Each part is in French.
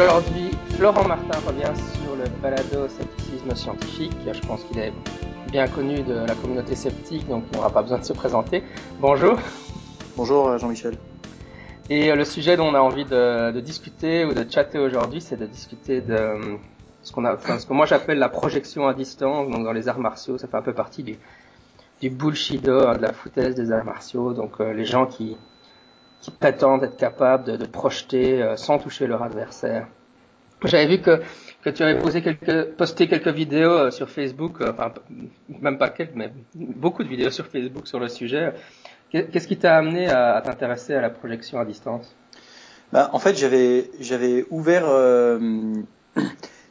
Aujourd'hui, Florent Martin revient sur le balado scepticisme scientifique. Je pense qu'il est bien connu de la communauté sceptique, donc il n'aura pas besoin de se présenter. Bonjour. Bonjour euh, Jean-Michel. Et euh, le sujet dont on a envie de, discuter ou de chatter aujourd'hui, c'est de discuter de euh, ce qu'on a, enfin, ce que moi j'appelle la projection à distance. Donc dans les arts martiaux, ça fait un peu partie du, du bullshit hein, de la foutaise des arts martiaux. Donc les gens qui qui prétendent être capables de, de projeter euh, sans toucher leur adversaire. J'avais vu que, tu avais posé quelques, posté quelques vidéos euh, sur Facebook, euh, enfin même pas quelques, mais beaucoup de vidéos sur Facebook sur le sujet. Qu'est-ce qui t'a amené à, t'intéresser à la projection à distance? Bah, En fait, j'avais ouvert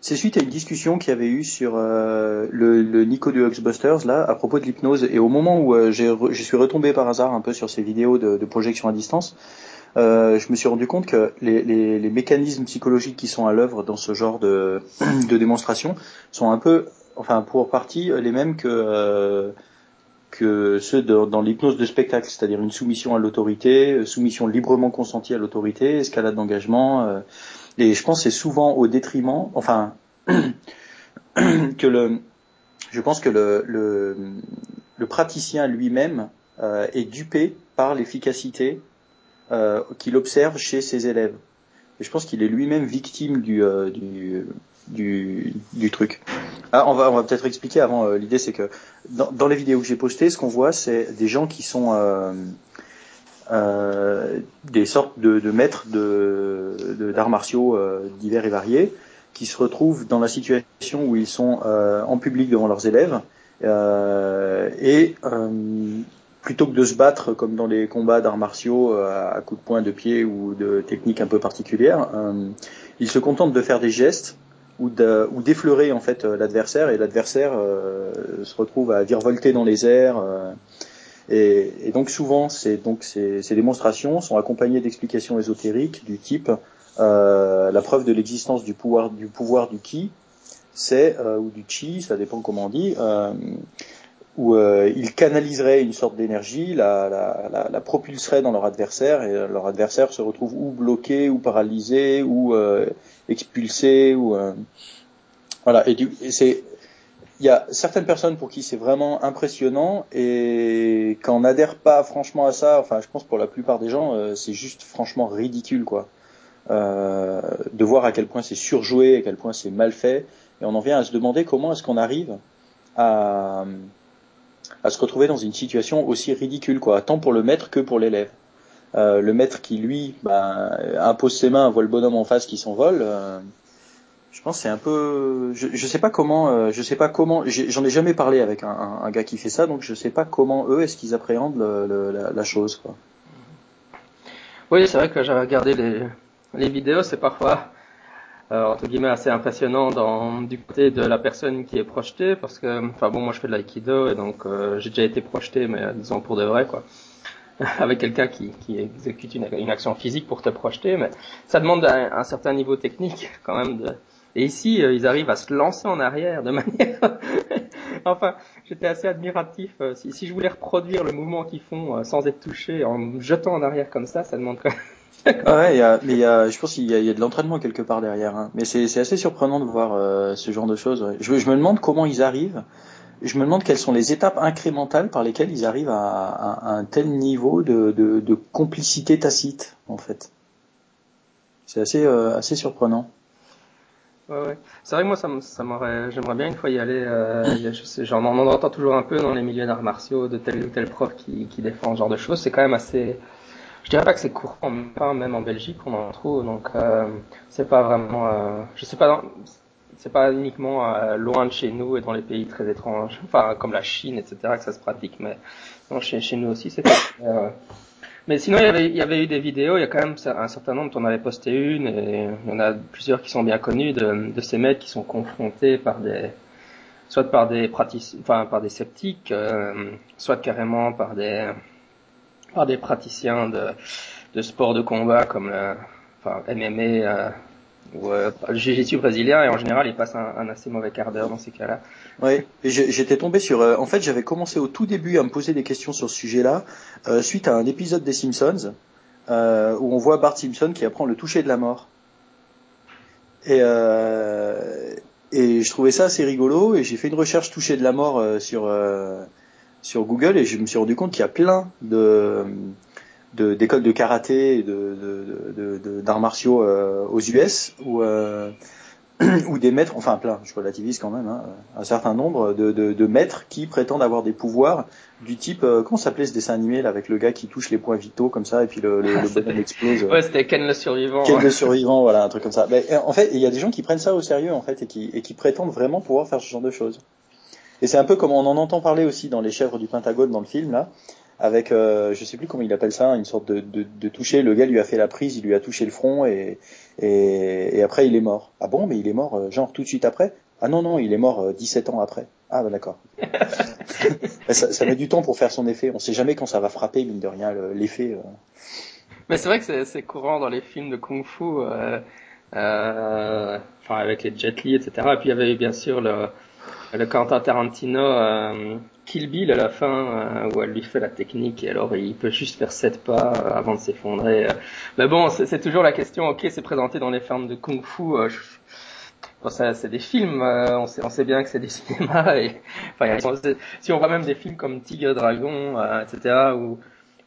c'est suite à une discussion qu'il y avait eu sur euh, le, le, Nico de Huxbusters là à propos de l'hypnose et au moment où euh, je suis retombé par hasard un peu sur ces vidéos de, projection à distance, euh, je me suis rendu compte que les, mécanismes psychologiques qui sont à l'œuvre dans ce genre de, démonstration sont un peu, enfin pour partie les mêmes que euh, ceux dans l'hypnose de spectacle, c'est-à-dire une soumission à l'autorité, soumission librement consentie à l'autorité, escalade d'engagement. Et je pense que c'est souvent au détriment, enfin, que le, je pense que le, praticien lui-même euh, est dupé par l'efficacité euh, qu'il observe chez ses élèves. Je pense qu'il est lui-même victime du, euh, du, du, du, truc. Ah, on va, on va peut-être expliquer avant. Euh, l'idée, c'est que dans, dans, les vidéos que j'ai postées, ce qu'on voit, c'est des gens qui sont des sortes de, maîtres de, d'arts martiaux divers et variés qui se retrouvent dans la situation où ils sont en public devant leurs élèves et plutôt que de se battre comme dans les combats d'arts martiaux à, coups de poing de pied ou de techniques un peu particulières, ils se contentent de faire des gestes ou, de, ou d'effleurer en fait l'adversaire et l'adversaire se retrouve à virevolter dans les airs et, donc souvent, ces, donc ces, ces, démonstrations sont accompagnées d'explications ésotériques du type euh, la preuve de l'existence du pouvoir du pouvoir du ki, c'est euh, ou du chi, ça dépend comment on dit, euh, où euh, ils canaliseraient une sorte d'énergie, la, la, la, la, propulseraient dans leur adversaire et leur adversaire se retrouve ou bloqué ou paralysé ou euh, expulsé ou euh, voilà. Et, et c'est il y a certaines personnes pour qui c'est vraiment impressionnant et quand on n'adhère pas franchement à ça, enfin je pense pour la plupart des gens, euh, c'est juste franchement ridicule quoi. Euh, de voir à quel point c'est surjoué, à quel point c'est mal fait, et on en vient à se demander comment est-ce qu'on arrive à, à se retrouver dans une situation aussi ridicule quoi, tant pour le maître que pour l'élève. Euh, le maître qui lui ben, impose ses mains, voit le bonhomme en face qui s'envole. Euh, je pense c'est un peu, je, je sais pas comment, euh, je sais pas comment, j'en ai, jamais parlé avec un, gars qui fait ça, donc je sais pas comment eux est-ce qu'ils appréhendent la, chose quoi. Oui, c'est vrai que j'ai regardé les, vidéos, c'est parfois entre guillemets assez impressionnant dans, du côté de la personne qui est projetée, parce que, enfin bon, moi je fais de l'aïkido et donc euh, j'ai déjà été projeté, mais euh, disons pour de vrai quoi avec quelqu'un qui, qui exécute une, une, action physique pour te projeter, mais ça demande un, un certain niveau technique quand même de, et ici, euh, ils arrivent à se lancer en arrière de manière. enfin, j'étais assez admiratif. Euh, si, si, je voulais reproduire le mouvement qu'ils font euh, sans être touché, en me jetant en arrière comme ça, ça demande quand ah ouais, y a, mais y a, je pense qu'il y, a, de l'entraînement quelque part derrière. Hein. Mais c'est assez surprenant de voir euh, ce genre de choses. Je, je, me demande comment ils arrivent. Je me demande quelles sont les étapes incrémentales par lesquelles ils arrivent à, un tel niveau de, complicité tacite, en fait. C'est assez, euh, assez surprenant. Ouais, ouais. C'est vrai que moi, ça, ça j'aimerais bien une fois y aller. Euh, on entend toujours un peu dans les milieux d'arts martiaux de tel ou tel prof qui défend ce genre de choses. C'est quand même assez. Je dirais pas que c'est courant, pas même en Belgique on en trouve. Donc euh, c'est pas vraiment. Euh, je sais pas. C'est pas uniquement euh, loin de chez nous et dans les pays très étranges, enfin comme la Chine, etc. que ça se pratique, mais non, chez, nous aussi c'est. Euh, mais sinon, il y, avait, il y avait eu des vidéos, il y a quand même un certain nombre, on avait posté une, et il y en a plusieurs qui sont bien connus de, de ces mecs qui sont confrontés par des, soit par des praticiens, enfin par des sceptiques, euh, soit carrément par des, par des praticiens de, de sport de combat comme le, enfin MMA, euh, ou euh, le jiu-jitsu brésilien et en général il passe un, assez mauvais quart d'heure dans ces cas-là. Oui, j'étais tombé sur. Euh, en fait, j'avais commencé au tout début à me poser des questions sur ce sujet-là euh, suite à un épisode des Simpsons euh, où on voit Bart Simpson qui apprend le toucher de la mort. Et, euh, et je trouvais ça assez rigolo et j'ai fait une recherche touchée de la mort sur sur Google et je me suis rendu compte qu'il y a plein de d'écoles de, karaté et de d'arts martiaux euh, aux US où ou des maîtres, enfin plein, je relativise quand même, hein, un certain nombre de, de, de, maîtres qui prétendent avoir des pouvoirs du type, euh, comment s'appelait ce dessin animé là avec le gars qui touche les points vitaux comme ça et puis le, le, le bonhomme explose. Ouais, c'était Ken le survivant. Ken le survivant, voilà, un truc comme ça. Mais, en fait, il y a des gens qui prennent ça au sérieux en fait et qui, et qui prétendent vraiment pouvoir faire ce genre de choses. Et c'est un peu comme on en entend parler aussi dans les chèvres du Pentagone dans le film là, avec euh, je sais plus comment il appelle ça, une sorte de, de, de, toucher. Le gars lui a fait la prise, il lui a touché le front et, et, et après il est mort. Ah bon, mais il est mort euh, genre tout de suite après? Ah non non, il est mort 17 euh, ans après. Ah bah d'accord. ça, ça, met du temps pour faire son effet. On sait jamais quand ça va frapper mine de rien l'effet. Euh. Mais c'est vrai que c'est courant dans les films de kung-fu. Euh, enfin avec les Jet Li, etc. Et puis il y avait bien sûr le, le Quentin Tarantino euh, Kill Bill à la fin euh, où elle lui fait la technique et alors il peut juste faire sept pas euh, avant de s'effondrer. Mais bon, c'est toujours la question. Ok, c'est présenté dans les films de kung-fu. Bon, c'est des films, on, sait, on sait bien que c'est des cinémas. Et, enfin, si on voit même des films comme Tigre Dragon, etc., où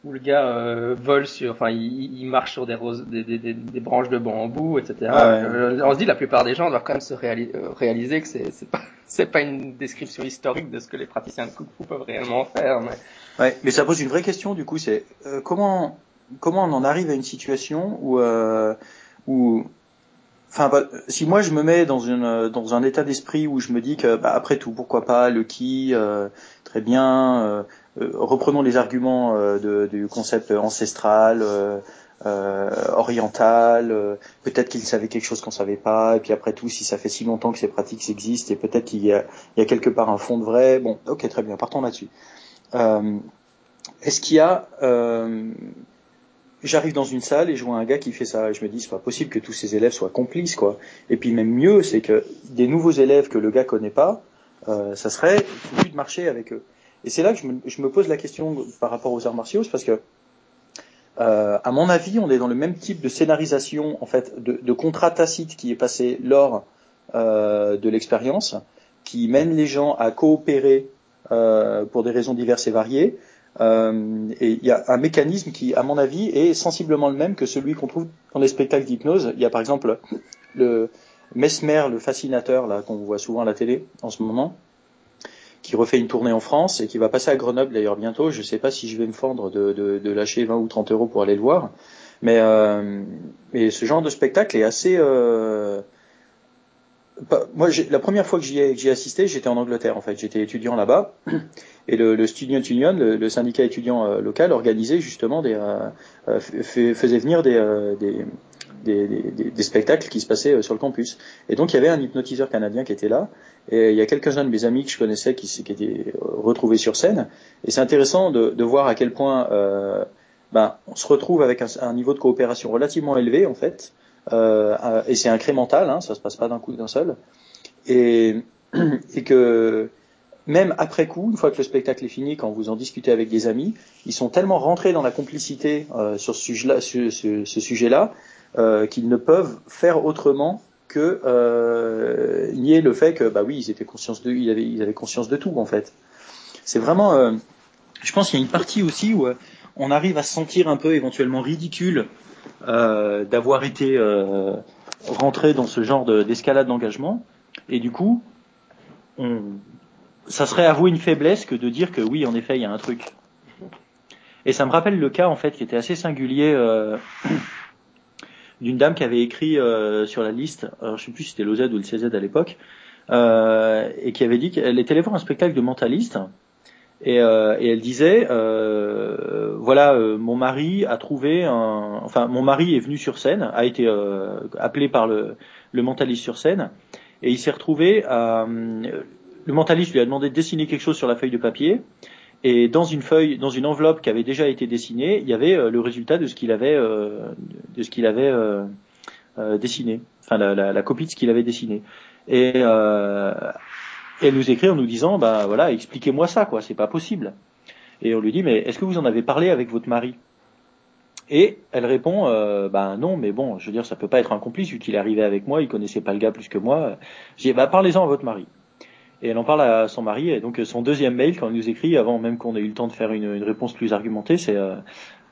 où le gars euh, vole sur, enfin, il, il, marche sur des, roses, des, des, des, branches de bambou, etc. Ah on se dit la plupart des gens doivent quand même se euh, réaliser que c'est c'est pas c'est pas une description historique de ce que les praticiens de kung fu peuvent réellement faire. Mais... Ouais, mais ça pose une vraie question du coup, c'est euh, comment comment on en arrive à une situation où euh, où Enfin, bah, si moi je me mets dans une dans un état d'esprit où je me dis que bah, après tout pourquoi pas le qui très bien euh, reprenons les arguments euh, de, du concept ancestral, euh, oriental. peut-être qu'il savait quelque chose qu'on savait pas. Et puis après tout, si ça fait si longtemps que ces pratiques existent, et peut-être qu'il y a, quelque part un fond de vrai. Bon, ok, très bien, partons là-dessus. Est-ce qu'il y a j'arrive dans une salle et je vois un gars qui fait ça et je me dis c'est pas possible que tous ces élèves soient complices quoi. Et puis même mieux c'est que des nouveaux élèves que le gars connaît pas, euh, ça serait foutu de marcher avec eux. Et c'est là que je me, pose la question par rapport aux arts martiaux, parce que, euh, à mon avis, on est dans le même type de scénarisation, en fait, de, contrat tacite qui est passé lors euh, de l'expérience, qui mène les gens à coopérer euh, pour des raisons diverses et variées. Et il y a un mécanisme qui, à mon avis, est sensiblement le même que celui qu'on trouve dans les spectacles d'hypnose. Il y a par exemple le Mesmer, le fascinateur, là qu'on voit souvent à la télé en ce moment, qui refait une tournée en France et qui va passer à Grenoble d'ailleurs bientôt. Je ne sais pas si je vais me fendre de, de, de, lâcher 20 ou 30 euros pour aller le voir. Mais, euh, mais ce genre de spectacle est assez... Euh... Moi, la première fois que j'y ai, ai, assisté, j'étais en Angleterre en fait. J'étais étudiant là-bas et le, le Student Union, le, syndicat étudiant euh, local, organisait justement des, euh, euh faisait venir des, des, des, spectacles qui se passaient sur le campus. Et donc il y avait un hypnotiseur canadien qui était là et il y a quelques-uns de mes amis que je connaissais qui, qui étaient retrouvés sur scène. Et c'est intéressant de, voir à quel point euh, ben, on se retrouve avec un, niveau de coopération relativement élevé en fait. Euh, et c'est incrémental, hein, ça se passe pas d'un coup d'un seul. Et, que même après coup, une fois que le spectacle est fini, quand vous en discutez avec des amis, ils sont tellement rentrés dans la complicité euh, sur ce sujet-là, euh, qu'ils ne peuvent faire autrement que euh, nier le fait que bah oui ils étaient conscients de ils avaient, ils avaient conscience de tout en fait. C'est vraiment euh, je pense qu'il y a une partie aussi où on arrive à se sentir un peu éventuellement ridicule d'avoir été rentré dans ce genre d'escalade d'engagement. Et du coup ça serait avouer une faiblesse que de dire que oui en effet il y a un truc. Et ça me rappelle le cas en fait qui était assez singulier d'une dame qui avait écrit euh, sur la liste, alors je sais plus si c'était l'OZ ou le CZ à l'époque, euh, et qui avait dit qu'elle était allée voir un spectacle de mentaliste. Et, euh, et elle disait, euh, voilà, euh, mon mari a trouvé un, enfin, mon mari est venu sur scène, a été euh, appelé par le, le mentaliste sur scène, et il s'est retrouvé à, le mentaliste lui a demandé de dessiner quelque chose sur la feuille de papier, et dans une feuille, dans une enveloppe qui avait déjà été dessinée, il y avait euh, le résultat de ce qu'il avait, euh, de ce qu'il avait euh, dessiné, enfin la, la, la, copie de ce qu'il avait dessiné. Et elle nous écrit en nous disant, bah voilà, expliquez-moi ça, quoi, c'est pas possible. Et on lui dit, mais est-ce que vous en avez parlé avec votre mari? Et elle répond, euh, bah non, mais bon, je veux dire, ça peut pas être un complice vu qu'il est arrivé avec moi, il connaissait pas le gars plus que moi. J'ai bah parlez-en à votre mari. Et elle en parle à son mari. Et donc son deuxième mail, quand il nous écrit, avant même qu'on ait eu le temps de faire une, réponse plus argumentée, c'est euh,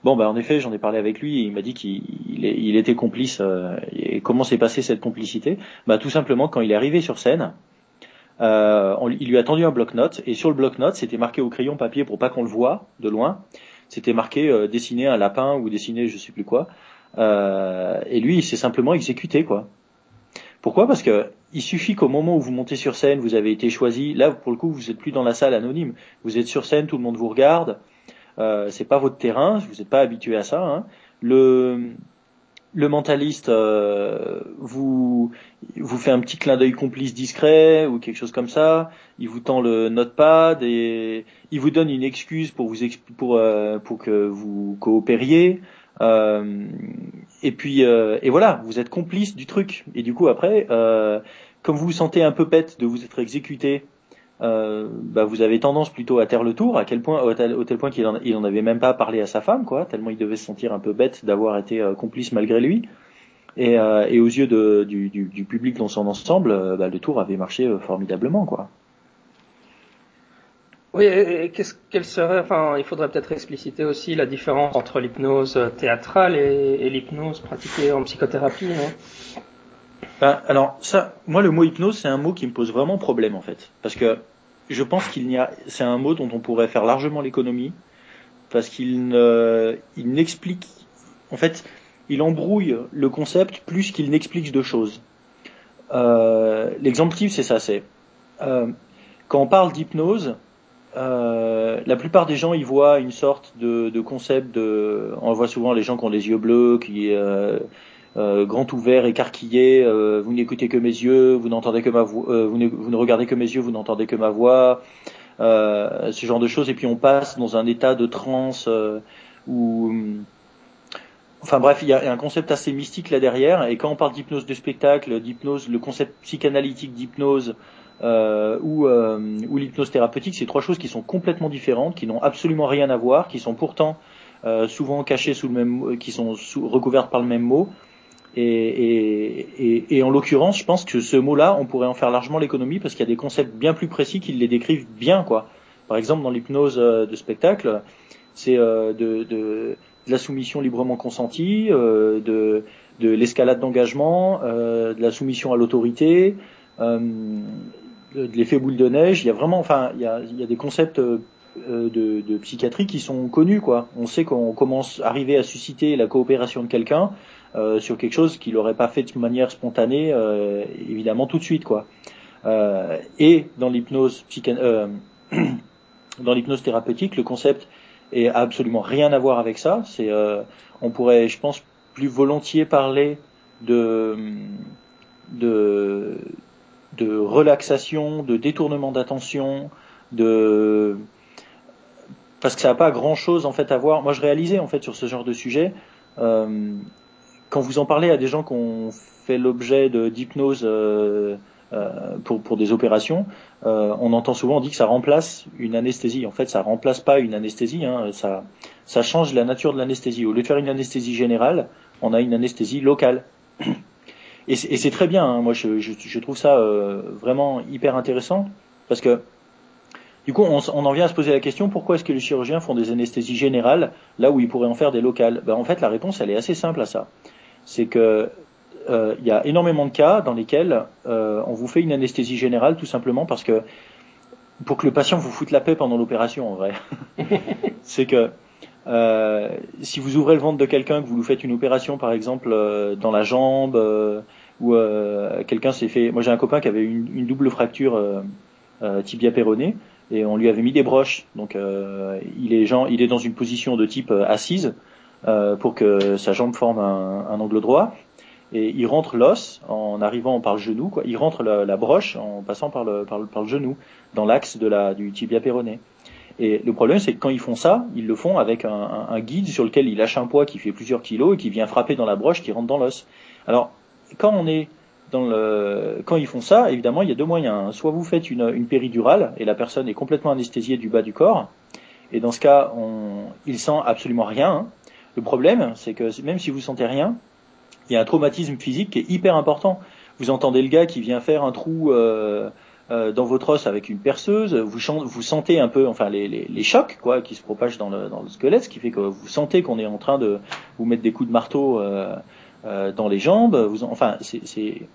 bon, bah en effet, j'en ai parlé avec lui. Et il m'a dit qu'il il, était complice. Euh, et comment s'est passée cette complicité? Bah tout simplement quand il est arrivé sur scène. Euh, il lui a tendu un bloc-notes et sur le bloc-notes, c'était marqué au crayon papier pour pas qu'on le voit de loin. C'était marqué euh, dessiner un lapin ou dessiner je sais plus quoi. Euh, et lui, il s'est simplement exécuté quoi. Pourquoi? Parce que il suffit qu'au moment où vous montez sur scène, vous avez été choisi. Là, pour le coup, vous êtes plus dans la salle anonyme. Vous êtes sur scène, tout le monde vous regarde. Euh, c'est pas votre terrain. Vous n'êtes pas habitué à ça. Hein. Le le mentaliste euh, vous vous fait un petit clin d'œil complice discret ou quelque chose comme ça. Il vous tend le notepad et il vous donne une excuse pour vous pour euh, pour que vous coopériez. Euh, et puis et voilà, vous êtes complice du truc. Et du coup après, comme vous vous sentez un peu bête de vous être exécuté euh, bah vous avez tendance plutôt à taire le tour, à quel point, au tel, point qu'il en, il en avait même pas parlé à sa femme, quoi, tellement il devait se sentir un peu bête d'avoir été euh, complice malgré lui. Et, euh, aux yeux du, public dans son ensemble, bah, le tour avait marché formidablement, quoi. Oui, qu'est-ce qu'elle serait, enfin, il faudrait peut-être expliciter aussi la différence entre l'hypnose théâtrale et, et l'hypnose pratiquée en psychothérapie, ben, alors ça, moi le mot hypnose, c'est un mot qui me pose vraiment problème en fait, parce que je pense qu'il n'y a, c'est un mot dont on pourrait faire largement l'économie, parce qu'il ne, il n'explique, en fait, il embrouille le concept plus qu'il n'explique de choses. Euh, l'exemple type, c'est ça, c'est euh, quand on parle d'hypnose, euh, la plupart des gens y voient une sorte de, concept de, on voit souvent les gens qui ont les yeux bleus, qui euh, euh, grand ouvert, écarquillé, euh, vous n'écoutez que mes yeux, vous n'entendez que ma voix, vous, ne, vous, ne, regardez que mes yeux, vous n'entendez que ma voix, ce genre de choses, et puis on passe dans un état de transe où, enfin bref, il y a un concept assez mystique là derrière, et quand on parle d'hypnose de spectacle, d'hypnose, le concept psychanalytique d'hypnose, euh, ou, ou l'hypnose thérapeutique, c'est trois choses qui sont complètement différentes, qui n'ont absolument rien à voir, qui sont pourtant euh, souvent cachées sous le même, qui sont recouvertes par le même mot, et, en l'occurrence, je pense que ce mot-là, on pourrait en faire largement l'économie parce qu'il y a des concepts bien plus précis qui les décrivent bien, quoi. Par exemple, dans l'hypnose euh, de spectacle, c'est euh, de, la soumission librement consentie, euh, de, de l'escalade d'engagement, euh, de la soumission à l'autorité, euh, l'effet boule de neige. Il y a vraiment, enfin, il y a, des concepts de, de, psychiatrie qui sont connus, quoi. On sait qu'on commence à arriver à susciter la coopération de quelqu'un euh, sur quelque chose qu'il n'aurait pas fait de manière spontanée, euh, évidemment tout de suite, quoi. Euh, et dans l'hypnose dans l'hypnose thérapeutique, le concept est absolument rien à voir avec ça. C'est, on pourrait, je pense, plus volontiers parler de de de relaxation, de détournement d'attention, de parce que ça n'a pas grand chose en fait à voir. Moi, je réalisais en fait sur ce genre de sujet. Euh, quand vous en parlez à des gens qui ont fait l'objet d'hypnose euh, euh, pour, pour des opérations, euh, on entend souvent on dit que ça remplace une anesthésie. En fait, ça remplace pas une anesthésie. Hein, ça, ça change la nature de l'anesthésie. Au lieu de faire une anesthésie générale, on a une anesthésie locale. Et c'est très bien. Hein. Moi, je, je, je, trouve ça euh, vraiment hyper intéressant parce que du coup, on, on, en vient à se poser la question pourquoi est-ce que les chirurgiens font des anesthésies générales là où ils pourraient en faire des locales? Ben, En fait, la réponse, elle est assez simple à ça c'est que euh, il y a énormément de cas dans lesquels euh, on vous fait une anesthésie générale tout simplement parce que pour que le patient vous foute la paix pendant l'opération en vrai. c'est que euh, si vous ouvrez le ventre de quelqu'un, que vous lui faites une opération par exemple euh, dans la jambe euh, ou euh, quelqu'un s'est fait, moi j'ai un copain qui avait une, une double fracture tibia péronée et on lui avait mis des broches. Donc il est genre, il est dans une position de type assise euh, pour que sa jambe forme un, un, angle droit. Et il rentre l'os en arrivant par le genou, quoi. Il rentre la, la broche en passant par le, par le, par le genou, dans l'axe de la, du tibia péroné. Et le problème, c'est que quand ils font ça, ils le font avec un, guide sur lequel il lâche un poids qui fait plusieurs kilos et qui vient frapper dans la broche qui rentre dans l'os. Alors, quand on est dans le, quand ils font ça, évidemment, il y a deux moyens. Soit vous faites une, une péridurale et la personne est complètement anesthésiée du bas du corps, et dans ce cas, on, il sent absolument rien. Hein. Le problème, c'est que même si vous sentez rien, il y a un traumatisme physique qui est hyper important. Vous entendez le gars qui vient faire un trou euh, euh, dans votre os avec une perceuse, vous, sentez un peu, enfin les, les, les, chocs quoi, qui se propagent dans le, dans le squelette, ce qui fait que vous sentez qu'on est en train de vous mettre des coups de marteau euh, euh dans les jambes. Enfin, il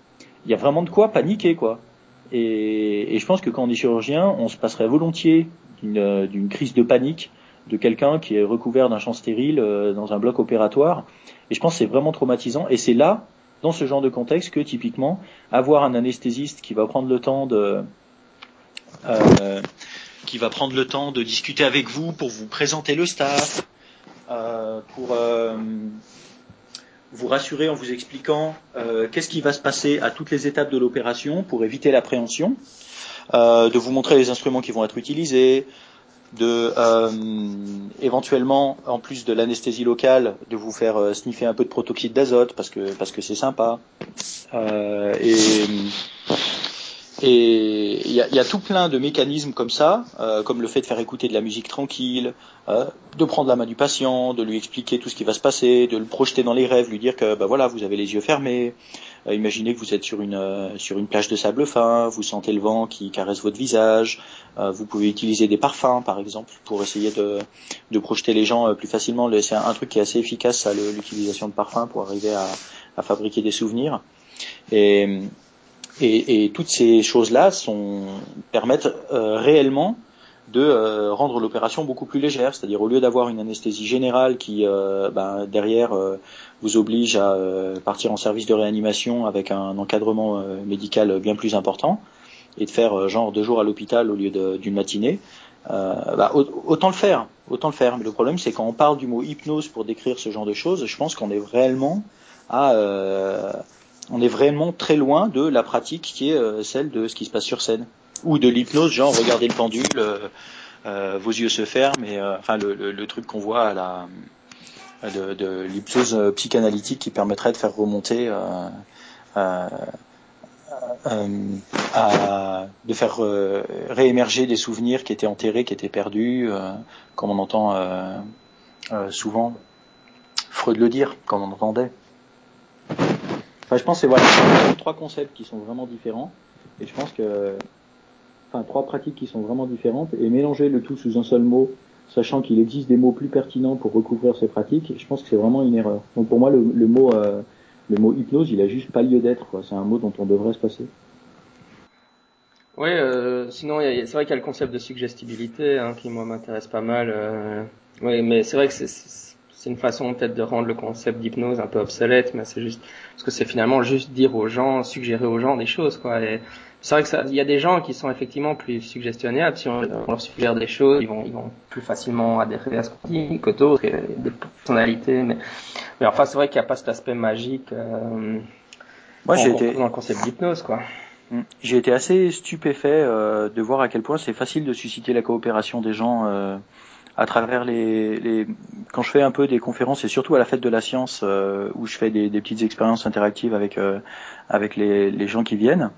y a vraiment de quoi paniquer quoi. Et, et, je pense que quand on est chirurgien, on se passerait volontiers d'une, crise de panique de quelqu'un qui est recouvert d'un champ stérile dans un bloc opératoire. Et je pense que c'est vraiment traumatisant. Et c'est là dans ce genre de contexte que typiquement avoir un anesthésiste qui va prendre le temps de euh, qui va prendre le temps de discuter avec vous pour vous présenter le staff, euh, pour euh, vous rassurer en vous expliquant euh, qu'est-ce qui va se passer à toutes les étapes de l'opération pour éviter l'appréhension, euh, de vous montrer les instruments qui vont être utilisés, de euh, éventuellement, en plus de l'anesthésie locale, de vous faire euh, sniffer un peu de protoxyde d'azote parce que parce que c'est sympa. Euh, et et il y y a, tout plein de mécanismes comme ça, euh, comme le fait de faire écouter de la musique tranquille, euh, de prendre la main du patient, de lui expliquer tout ce qui va se passer, de le projeter dans les rêves, lui dire que bah voilà, vous avez les yeux fermés. Euh, imaginez que vous êtes sur une euh, sur une plage de sable fin, vous sentez le vent qui caresse votre visage. Euh, vous pouvez utiliser des parfums, par exemple, pour essayer de, de projeter les gens plus facilement. C'est un, truc qui est assez efficace, l'utilisation de parfums pour arriver à, à fabriquer des souvenirs. Et et, et toutes ces choses-là permettent euh, réellement de euh, rendre l'opération beaucoup plus légère, c'est-à-dire au lieu d'avoir une anesthésie générale qui euh, ben, derrière vous oblige à partir en service de réanimation avec un encadrement médical bien plus important et de faire genre deux jours à l'hôpital au lieu d'une matinée, bah, autant le faire, autant le faire. Mais le problème c'est quand on parle du mot hypnose pour décrire ce genre de choses, je pense qu'on est réellement à on est vraiment très loin de la pratique qui est euh, celle de ce qui se passe sur scène ou de l'hypnose, genre regardez le pendule, euh, euh, vos yeux se ferment, et enfin le, truc qu'on voit de, l'hypnose psychanalytique qui permettrait de faire remonter de faire réémerger des souvenirs qui étaient enterrés, qui étaient perdus, comme on entend souvent Freud le dire, comme on entendait. Enfin, je pense que voilà, trois concepts qui sont vraiment différents. Et je pense que, enfin, trois pratiques qui sont vraiment différentes et mélanger le tout sous un seul mot, sachant qu'il existe des mots plus pertinents pour recouvrir ces pratiques, je pense que c'est vraiment une erreur. Donc pour moi, le, mot, euh, le mot hypnose, il a juste pas lieu d'être. C'est un mot dont on devrait se passer. Oui, euh, sinon c'est vrai qu'il y a le concept de suggestibilité hein, qui moi m'intéresse pas mal. Euh, oui, mais c'est vrai que c'est c'est une façon peut-être de rendre le concept d'hypnose un peu obsolète, mais c'est juste parce que c'est finalement juste dire aux gens, suggérer aux gens des choses, quoi. Et c'est vrai que ça, il y a des gens qui sont effectivement plus suggestionnables. Si on, leur suggère des choses, ils vont, ils vont plus facilement adhérer à ce qu'on dit que d'autres, des personnalités. Mais, mais enfin, c'est vrai qu'il n'y a pas cet aspect magique. Euh, Moi, j'ai été dans le concept d'hypnose, quoi. Mm. J'ai été assez stupéfait euh, de voir à quel point c'est facile de susciter la coopération des gens. Euh, à travers les, quand je fais un peu des conférences et surtout à la fête de la science euh, où je fais des, petites expériences interactives avec euh, avec les, gens qui viennent,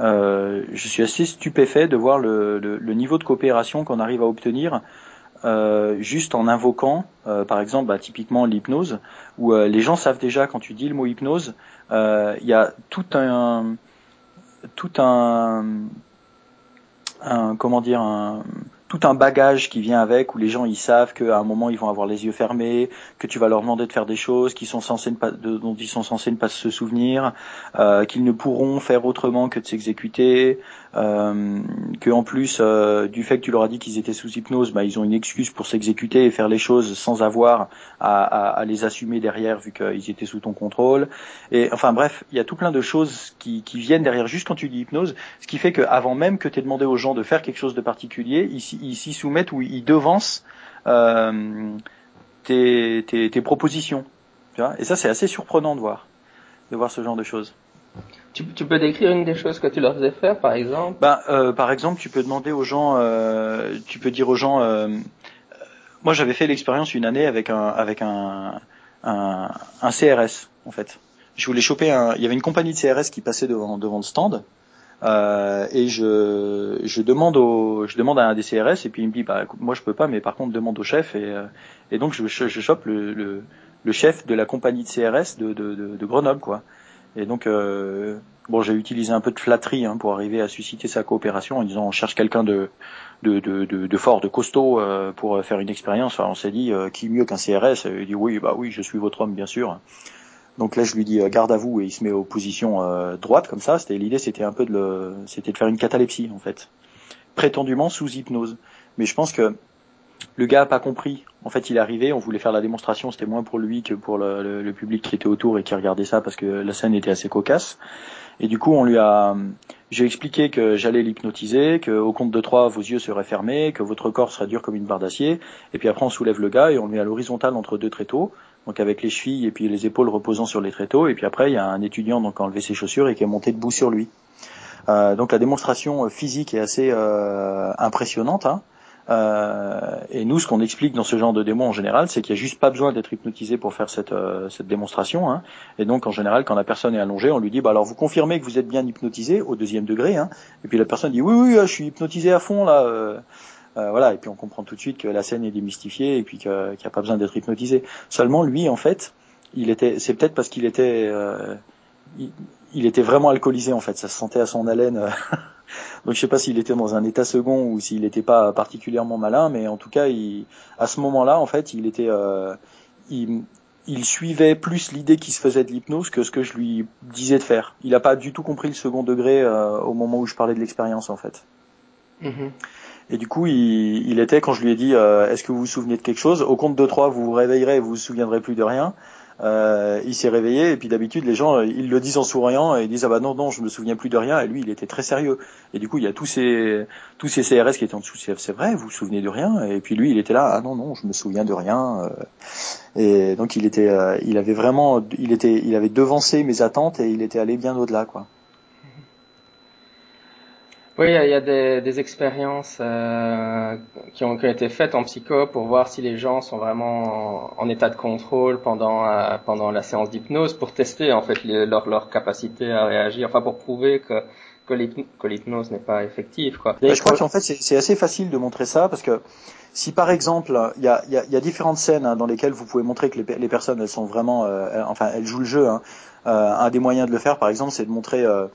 euh, je suis assez stupéfait de voir le, niveau de coopération qu'on arrive à obtenir juste en invoquant, par exemple, bah, typiquement l'hypnose, où les gens savent déjà quand tu dis le mot hypnose, il y a tout un tout un comment dire un tout un bagage qui vient avec où les gens ils savent qu'à un moment ils vont avoir les yeux fermés, que tu vas leur demander de faire des choses qui sont censées ne pas, dont ils sont censés ne pas se souvenir, euh, qu'ils ne pourront faire autrement que de s'exécuter, euh, que en plus euh, du fait que tu leur as dit qu'ils étaient sous hypnose, bah, ils ont une excuse pour s'exécuter et faire les choses sans avoir à, les assumer derrière vu qu'ils étaient sous ton contrôle. Et enfin bref, il y a tout plein de choses qui, viennent derrière juste quand tu dis hypnose, ce qui fait qu'avant même que tu aies demandé aux gens de faire quelque chose de particulier, ils s'y soumettent ou ils devancent euh, tes, propositions. Et ça, c'est assez surprenant de voir, de voir ce genre de choses. Tu, peux décrire une des choses que tu leur faisais faire, par exemple? Ben, euh, Par exemple, tu peux demander aux gens, euh, tu peux dire aux gens, euh, moi j'avais fait l'expérience une année avec un, avec un, CRS, en fait. Je voulais choper un, il y avait une compagnie de CRS qui passait devant, devant le stand, Euh, et je, je demande au, je demande à un des CRS et puis il me dit bah moi je peux pas mais par contre demande au chef et, et donc je, je, chope le, le, chef de la compagnie de CRS de, de, de Grenoble quoi. Et donc euh, bon j'ai utilisé un peu de flatterie hein, pour arriver à susciter sa coopération en disant on cherche quelqu'un de de, de, de, de, fort, de costaud euh, pour faire une expérience. Enfin, on s'est dit euh, qui mieux qu'un CRS Il dit oui bah oui je suis votre homme bien sûr. Donc là, je lui dis euh, garde à vous et il se met aux positions euh, droites comme ça. C'était l'idée, c'était un peu de le, c'était de faire une catalepsie en fait, prétendument sous hypnose. Mais je pense que le gars a pas compris. En fait, il est arrivé, on voulait faire la démonstration, c'était moins pour lui que pour le, public qui était autour et qui regardait ça parce que la scène était assez cocasse. Et du coup, on lui a, j'ai expliqué que j'allais l'hypnotiser, que au compte de trois, vos yeux seraient fermés, que votre corps serait dur comme une barre d'acier. Et puis après, on soulève le gars et on le met à l'horizontale entre deux tréteaux donc avec les chevilles et puis les épaules reposant sur les tréteaux. Et puis après, il y a un étudiant donc qui a enlevé ses chaussures et qui est monté debout sur lui. Euh, donc la démonstration physique est assez euh, impressionnante. Hein. Euh, et nous, ce qu'on explique dans ce genre de démo en général, c'est qu'il n'y a juste pas besoin d'être hypnotisé pour faire cette, euh, cette démonstration. Hein. Et donc, en général, quand la personne est allongée, on lui dit, bah alors vous confirmez que vous êtes bien hypnotisé au deuxième degré. Hein. Et puis la personne dit, oui, oui, je suis hypnotisé à fond là. Euh, voilà, et puis on comprend tout de suite que la scène est démystifiée et puis qu'il n'y a pas besoin d'être hypnotisé. Seulement lui, en fait, il était, c'est peut-être parce qu'il était, euh, il, était vraiment alcoolisé en fait, ça se sentait à son haleine. Donc je sais pas s'il était dans un état second ou s'il n'était pas particulièrement malin, mais en tout cas, il, à ce moment-là, en fait, il était, euh, il, il suivait plus l'idée qui se faisait de l'hypnose que ce que je lui disais de faire. Il n'a pas du tout compris le second degré au moment où je parlais de l'expérience en fait. Mm-hmm. Et du coup, il, il, était, quand je lui ai dit, euh, est-ce que vous vous souvenez de quelque chose? Au compte de trois, vous vous réveillerez et vous vous souviendrez plus de rien. Euh, il s'est réveillé et puis d'habitude les gens ils le disent en souriant et ils disent ah bah non non je me souviens plus de rien. Et lui il était très sérieux. Et du coup il y a tous ces tous ces CRS qui étaient en dessous. C'est vrai vous vous souvenez de rien? Et puis lui il était là ah non non je me souviens de rien. Euh. et donc il était euh, il avait vraiment il était il avait devancé mes attentes et il était allé bien au-delà quoi oui, il y a, des, des, expériences euh, qui, ont, qui, ont, été faites en psycho pour voir si les gens sont vraiment en, état de contrôle pendant euh, pendant la séance d'hypnose, pour tester en fait leur, leur capacité à réagir, enfin pour prouver que que l'hypnose n'est pas effective. Quoi. je crois qu'en fait c'est assez facile de montrer ça parce que si par exemple il y a, y, a, y a, différentes scènes hein, dans lesquelles vous pouvez montrer que les, les personnes elles sont vraiment, euh, enfin elles jouent le jeu. Hein. Euh, un des moyens de le faire par exemple c'est de montrer euh,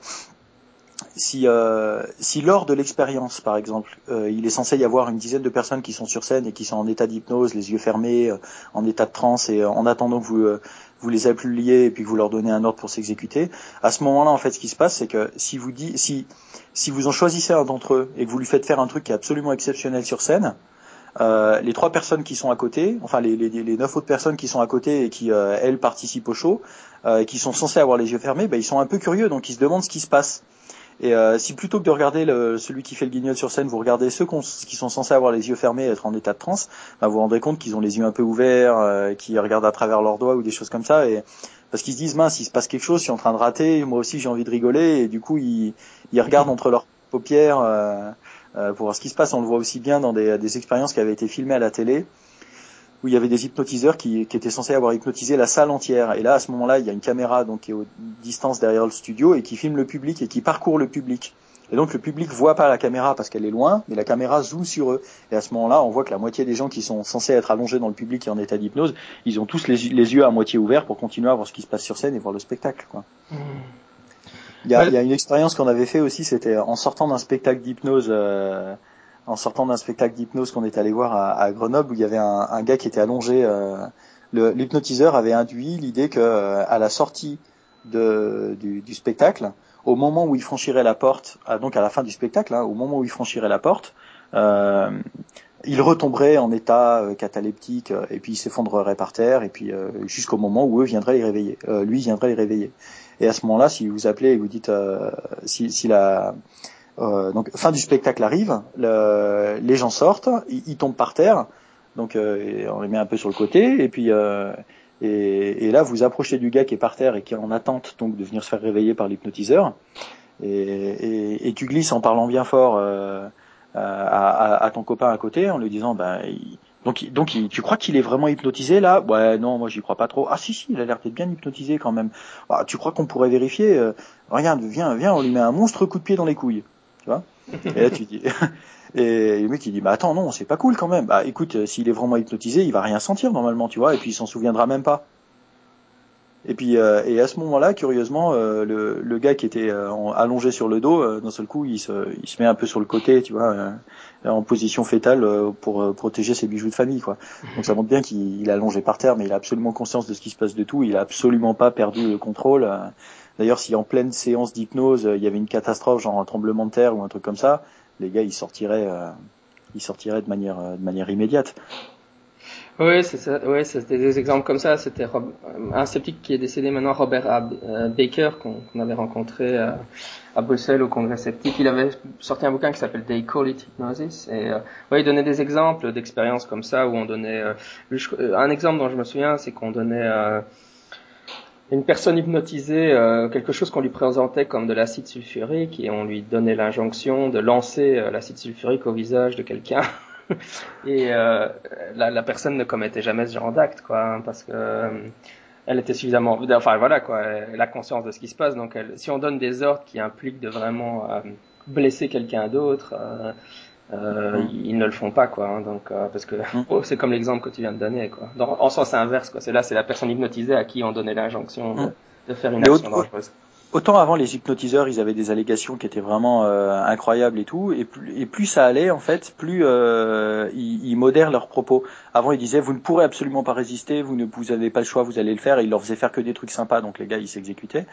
si, euh, si lors de l'expérience, par exemple, euh, il est censé y avoir une dizaine de personnes qui sont sur scène et qui sont en état d'hypnose, les yeux fermés, euh, en état de transe, et en attendant que vous, vous les appuyiez et puis que vous leur donnez un ordre pour s'exécuter, à ce moment-là, en fait, ce qui se passe, c'est que si vous dit, si, si vous en choisissez un d'entre eux et que vous lui faites faire un truc qui est absolument exceptionnel sur scène, euh, les trois personnes qui sont à côté, enfin les, les, les, neuf autres personnes qui sont à côté et qui euh, elles participent au show, euh, et qui sont censées avoir les yeux fermés, ben, ils sont un peu curieux, donc ils se demandent ce qui se passe. Et euh, si plutôt que de regarder celui qui fait le guignol sur scène, vous regardez ceux qui sont censés avoir les yeux fermés et être en état de transe, bah, vous vous rendrez compte qu'ils ont les yeux un peu ouverts, euh, qu'ils regardent à travers leurs doigts ou des choses comme ça. Parce qu'ils se disent mince, il se passe quelque chose, je suis en train de rater, moi aussi j'ai envie de rigoler, et du coup ils, ils regardent entre leurs paupières euh, euh, pour voir ce qui se passe. On le voit aussi bien dans des expériences qui avaient été filmées à la télé où il y avait des hypnotiseurs qui, qui, étaient censés avoir hypnotisé la salle entière. Et là, à ce moment-là, il y a une caméra donc qui est aux distance derrière le studio et qui filme le public et qui parcourt le public. Et donc le public voit pas la caméra parce qu'elle est loin, mais la caméra zoome sur eux. Et à ce moment-là, on voit que la moitié des gens qui sont censés être allongés dans le public et en état d'hypnose, ils ont tous les, les, yeux à moitié ouverts pour continuer à voir ce qui se passe sur scène et voir le spectacle. Quoi. Mmh. Il, y a, il y a, une expérience qu'on avait fait aussi, c'était en sortant d'un spectacle d'hypnose. Euh, en sortant d'un spectacle d'hypnose qu'on est allé voir à, à, Grenoble où il y avait un, un gars qui était allongé. Euh, L'hypnotiseur avait induit l'idée que euh, à la sortie de, du, du, spectacle, au moment où il franchirait la porte, donc à la fin du spectacle, hein, au moment où il franchirait la porte, euh, il retomberait en état euh, cataleptique euh, et puis il s'effondrerait par terre et puis jusqu'au moment où eux viendraient les réveiller. lui viendrait les réveiller. Et à ce moment-là, si vous appelez et vous dites si, si la euh, donc fin du spectacle arrive, le, les gens sortent, ils, tombent par terre, donc euh, on les met un peu sur le côté, et puis euh, et, là vous approchez du gars qui est par terre et qui est en attente donc de venir se faire réveiller par l'hypnotiseur, et, tu glisses en parlant bien fort à, ton copain à côté en lui disant ben Donc, donc tu crois qu'il est vraiment hypnotisé là? Ouais, non, moi j'y crois pas trop. Ah si, si, il a l'air d'être bien hypnotisé quand même. Ah, tu crois qu'on pourrait vérifier? Regarde, viens, viens, on lui met un monstre coup de pied dans les couilles. Tu vois Et là tu dis... Et le mec il dit bah attends non c'est pas cool quand même. Bah écoute euh, s'il est vraiment hypnotisé il va rien sentir normalement tu vois et puis il s'en souviendra même pas. Et puis euh, et à ce moment-là, curieusement, euh, le, le, gars qui était allongé sur le dos, d'un seul coup, il se, il se met un peu sur le côté, tu vois, en position fétale pour protéger ses bijoux de famille, quoi. Donc ça montre bien qu'il est allongé par terre, mais il a absolument conscience de ce qui se passe de tout. Il a absolument pas perdu le contrôle. D'ailleurs, si en pleine séance d'hypnose, il y avait une catastrophe, genre un tremblement de terre ou un truc comme ça, les gars, ils sortiraient, ils sortiraient de manière, manière immédiate. Oui, c'est. Ouais, c'était des exemples comme ça. C'était un sceptique qui est décédé maintenant, Robert euh, Baker, qu'on avait rencontré euh, à Bruxelles au congrès sceptique. Il avait sorti un bouquin qui s'appelle They Call It Hypnosis. Et euh, il donnait des exemples d'expériences comme ça où on donnait. un exemple dont je me souviens, c'est qu'on donnait une personne hypnotisée quelque chose qu'on lui présentait comme de l'acide sulfurique et on lui donnait l'injonction de lancer l'acide sulfurique au visage de quelqu'un. et euh, la, la, personne ne commettait jamais ce genre d'acte, quoi, hein, parce que euh, elle était suffisamment, enfin voilà, quoi, elle a conscience de ce qui se passe. Donc, elle, si on donne des ordres qui impliquent de vraiment euh, blesser quelqu'un d'autre, euh, mm. ils, ne le font pas, quoi. Hein, donc, parce que mm. oh, c'est comme l'exemple que tu viens de donner, quoi. en sens inverse, quoi. C'est là, c'est la personne hypnotisée à qui on donnait l'injonction de, de, faire une action dangereuse autant avant les hypnotiseurs, ils avaient des allégations qui étaient vraiment euh, incroyables et tout, et plus, et plus ça allait en fait, plus euh, ils, ils, modèrent leurs propos. Avant, ils disaient vous ne pourrez absolument pas résister, vous ne vous avez pas le choix, vous allez le faire. Et ils leur faisaient faire que des trucs sympas, donc les gars ils s'exécutaient.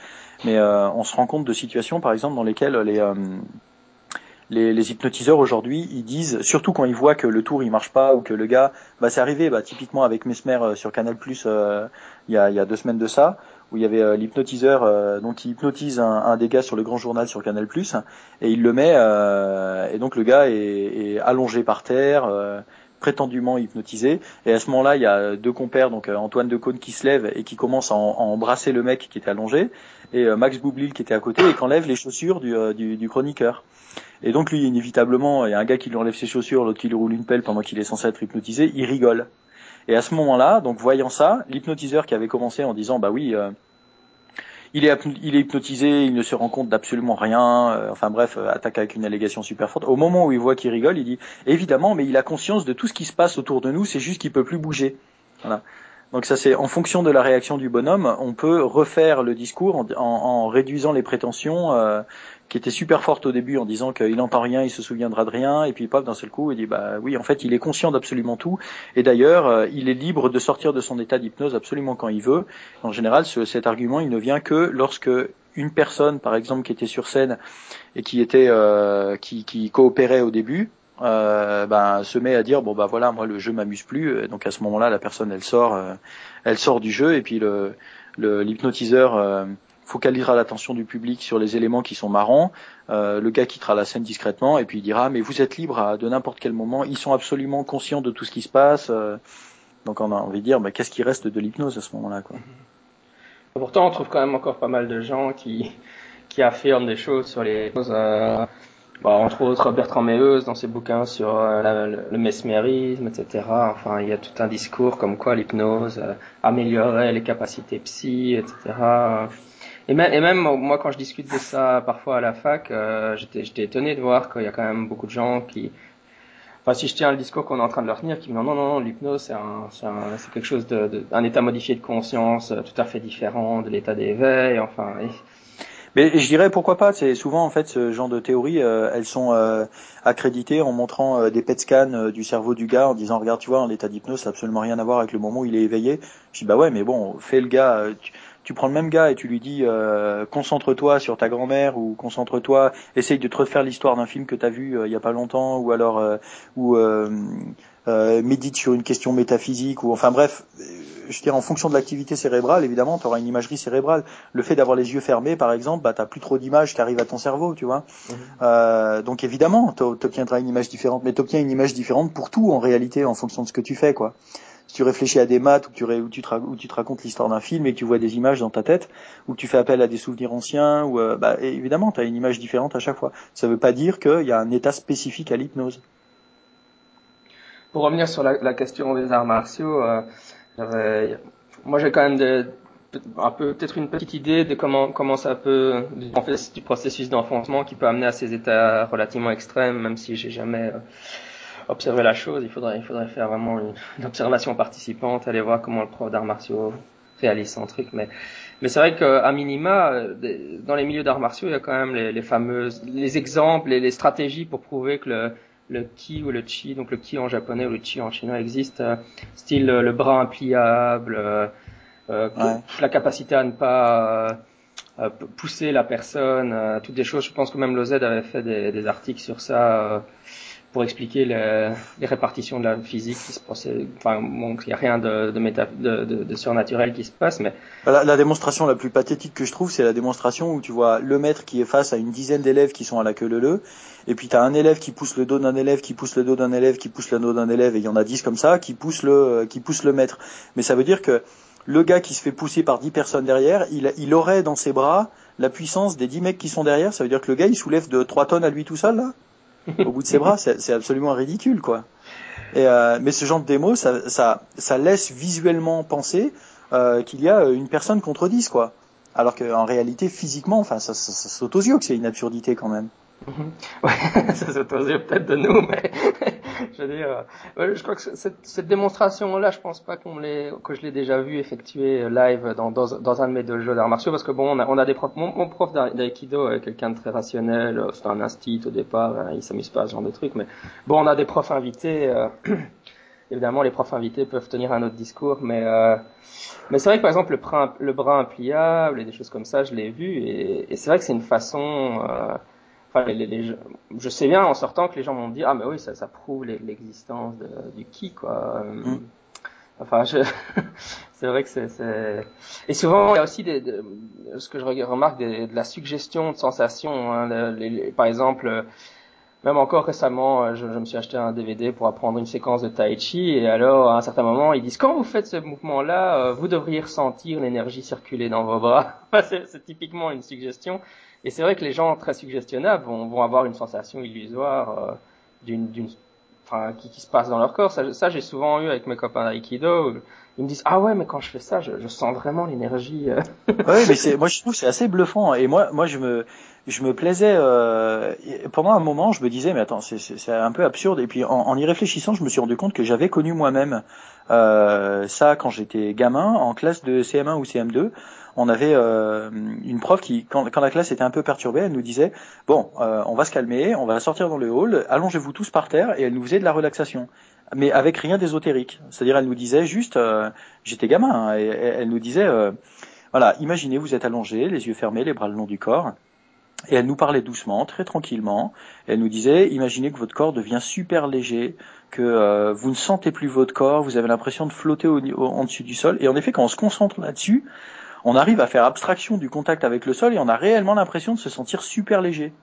Mais euh, on se rend compte de situations, par exemple, dans lesquelles les euh, les, les, hypnotiseurs aujourd'hui, ils disent, surtout quand ils voient que le tour il marche pas ou que le gars, bah c'est arrivé, bah typiquement avec Mesmer sur Canal Plus il y, a, y a deux semaines de ça, où il y avait euh, l'hypnotiseur, euh, donc il hypnotise un, un, des gars sur le grand journal sur Canal+, et il le met, euh, et donc le gars est, est allongé par terre, prétendument hypnotisé, et à ce moment-là, il y a deux compères, donc Antoine Decaune qui se lève et qui commence à, embrasser le mec qui était allongé, et Max Boublil qui était à côté et qui enlève les chaussures du, du, chroniqueur. Et donc lui, inévitablement, il y a un gars qui lui enlève ses chaussures, l'autre qui lui roule une pelle pendant qu'il est censé être hypnotisé, il rigole. Et à ce moment-là, donc voyant ça, l'hypnotiseur qui avait commencé en disant bah oui, euh, il est, hypnotisé, il ne se rend compte d'absolument rien, euh, enfin bref, euh, attaque avec une allégation super forte. Au moment où il voit qu'il rigole, il dit évidemment, mais il a conscience de tout ce qui se passe autour de nous, c'est juste qu'il peut plus bouger. Donc ça c'est en fonction de la réaction du bonhomme, on peut refaire le discours en, réduisant les prétentions euh, qui étaient super fortes au début en disant qu'il n'entend rien, il se souviendra de rien, et puis pop d'un seul coup il dit bah oui en fait il est conscient d'absolument tout, et d'ailleurs euh, il est libre de sortir de son état d'hypnose absolument quand il veut. En général ce, cet argument il ne vient que lorsque une personne par exemple qui était sur scène et qui était euh, qui coopérait au début euh, ben, se met à dire bon bah voilà moi le jeu m'amuse plus. Donc à ce moment-là la personne elle sort euh, elle sort du jeu. Et puis le l'hypnotiseur euh, focalisera l'attention du public sur les éléments qui sont marrants. Le gars quittera la scène discrètement et puis il dira mais vous êtes libre à, de n'importe quel moment. Ils sont absolument conscients de tout ce qui se passe. Donc on a envie de dire bah, qu'est-ce qui reste de l'hypnose à ce moment-là quoi? Pourtant on trouve quand même encore pas mal de gens qui qui affirment des choses sur les choses Bon, entre autres Bertrand Meuse dans ses bouquins sur euh, le, mesmérisme, etc. Enfin, il y a tout un discours comme quoi l'hypnose euh, améliorerait les capacités psy, etc. Et, même, moi, quand je discute de ça parfois à la fac, euh, j'étais étonné de voir qu'il y a quand même beaucoup de gens qui, enfin, si je tiens le discours qu'on est en train de leur tenir, qui me disent non, non, non, l'hypnose c'est quelque chose de, état modifié de conscience tout à fait différent de l'état d'éveil. Enfin, mais je dirais pourquoi pas. C'est souvent en fait ce genre de théories, euh, elles sont euh, accréditées en montrant euh, des PET scans du cerveau du gars en disant regarde tu vois en l'état d'hypnose ça n'a absolument rien à voir avec le moment où il est éveillé. Je dis bah ouais mais bon fais le gars. Tu, prends le même gars et tu lui dis concentre-toi sur ta grand-mère ou concentre-toi, essaye de te refaire l'histoire d'un film que tu as vu il y a pas longtemps ou alors ou médite sur une question métaphysique ou enfin bref je dirais en fonction de l'activité cérébrale, évidemment, tu auras une imagerie cérébrale. Le fait d'avoir les yeux fermés, par exemple, bah, tu plus trop d'images qui arrivent à ton cerveau, tu vois. Mhm. Euh, donc évidemment, tu obtiendras une image différente, mais tu obtiens une image différente pour tout, en réalité, en fonction de ce que tu fais, quoi. Si tu réfléchis à des maths ou tu, tu, te, tu te racontes l'histoire d'un film et que tu vois des images dans ta tête, ou que tu fais appel à des souvenirs anciens, ou euh, bah, évidemment, tu as une image différente à chaque fois. Ça veut pas dire qu'il y a un état spécifique à l'hypnose. pour revenir sur la, la, question des arts martiaux, euh, moi j'ai quand même de, un peu peut-être une petite idée de comment comment ça peut en fait du processus d'enfoncement qui peut amener à ces états relativement extrêmes, même si j'ai jamais euh, observé la chose. Il faudrait il faudrait faire vraiment une, observation participante, aller voir comment le prof d'arts martiaux réalise son truc, mais mais c'est vrai qu'à minima, euh, dans les milieux d'arts martiaux, il y a quand même les fameuses, les exemples et les stratégies pour prouver que le, le ki ou le chi, donc le ki en japonais ou le chi en chinois existe, euh, style le bras impliable, euh, la capacité à ne pas pousser la personne, toutes des choses. Je pense que même Lozed avait fait des, des articles sur ça pour expliquer les, les, répartitions de la physique qui se passe. Enfin, bon, il n'y a rien de, de, de, de, surnaturel qui se passe, mais la, démonstration la plus pathétique que je trouve, c'est la démonstration où tu vois le maître qui est face à une dizaine d'élèves qui sont à la queue leu et puis tu as un élève qui pousse le dos d'un élève, qui pousse le dos d'un élève, qui pousse le dos d'un élève, et il y en a dix comme ça, qui poussent le, qui pousse le maître. Mais ça veut dire que le gars qui se fait pousser par dix personnes derrière, il, il aurait dans ses bras la puissance des dix mecs qui sont derrière. Ça veut dire que le gars, il soulève de trois tonnes à lui tout seul là? Au bout de ses bras, c'est absolument ridicule, quoi. Euh, mais ce genre de démo, ça, laisse visuellement penser euh, qu'il y a une personne contre dix, quoi. Alors qu'en réalité, physiquement, enfin, ça, ça, ça saute aux yeux que c'est une absurdité quand même. Ouais, ça saute aux yeux peut-être de nous, mais veux dire, euh, je crois que cette, démonstration-là, je pense pas que je l'ai déjà vu effectuer live dans, un de mes deux jeux d'arts martiaux, parce que bon, on a, des profs, mon, prof d'aïkido est quelqu'un de très rationnel, euh, c'est un instit au départ, hein, il s'amuse pas à ce genre de trucs, mais bon, on a des profs invités, euh, évidemment, les profs invités peuvent tenir un autre discours, mais euh, c'est vrai que par exemple le bras, le impliable et des choses comme ça, je l'ai vu, et, c'est vrai que c'est une façon euh, enfin, les, les, je sais bien en sortant que les gens vont me dire ah mais oui ça, ça prouve l'existence du qui quoi. Mm. Enfin, je... c'est vrai que c'est, et souvent il y a aussi des, ce que je remarque de la suggestion de sensations. Hein, les, par exemple, même encore récemment, je, je, me suis acheté un DVD pour apprendre une séquence de Tai Chi et alors à un certain moment ils disent quand vous faites ce mouvement-là, euh, vous devriez ressentir l'énergie circuler dans vos bras. c'est typiquement une suggestion et c'est vrai que les gens très suggestionnables vont, avoir une sensation illusoire euh, d'une, d'une, enfin, qui, se passe dans leur corps. Ça, j'ai souvent eu avec mes copains d'aïkido. Ils me disent ah ouais mais quand je fais ça, je, sens vraiment l'énergie. Euh. ouais mais c'est, moi je trouve c'est assez bluffant. Et moi, moi je me, je me plaisais euh, pendant un moment, je me disais mais attends c'est, c'est, un peu absurde. Et puis en, y réfléchissant, je me suis rendu compte que j'avais connu moi-même euh, ça quand j'étais gamin en classe de CM1 ou CM2 on avait euh, une prof qui, quand, quand, la classe était un peu perturbée, elle nous disait bon, euh, on va se calmer, on va sortir dans le hall, allongez-vous tous par terre, et elle nous faisait de la relaxation, mais avec rien d'ésotérique. C'est-à-dire, elle nous disait juste, euh, j'étais gamin, hein, et, elle nous disait voilà, imaginez vous êtes allongé, les yeux fermés, les bras le long du corps. Et elle nous parlait doucement, très tranquillement. Et elle nous disait, imaginez que votre corps devient super léger, que vous ne sentez plus votre corps, vous avez l'impression de flotter au, au, en dessus du sol. Et en effet, quand on se concentre là-dessus, on arrive à faire abstraction du contact avec le sol et on a réellement l'impression de se sentir super léger.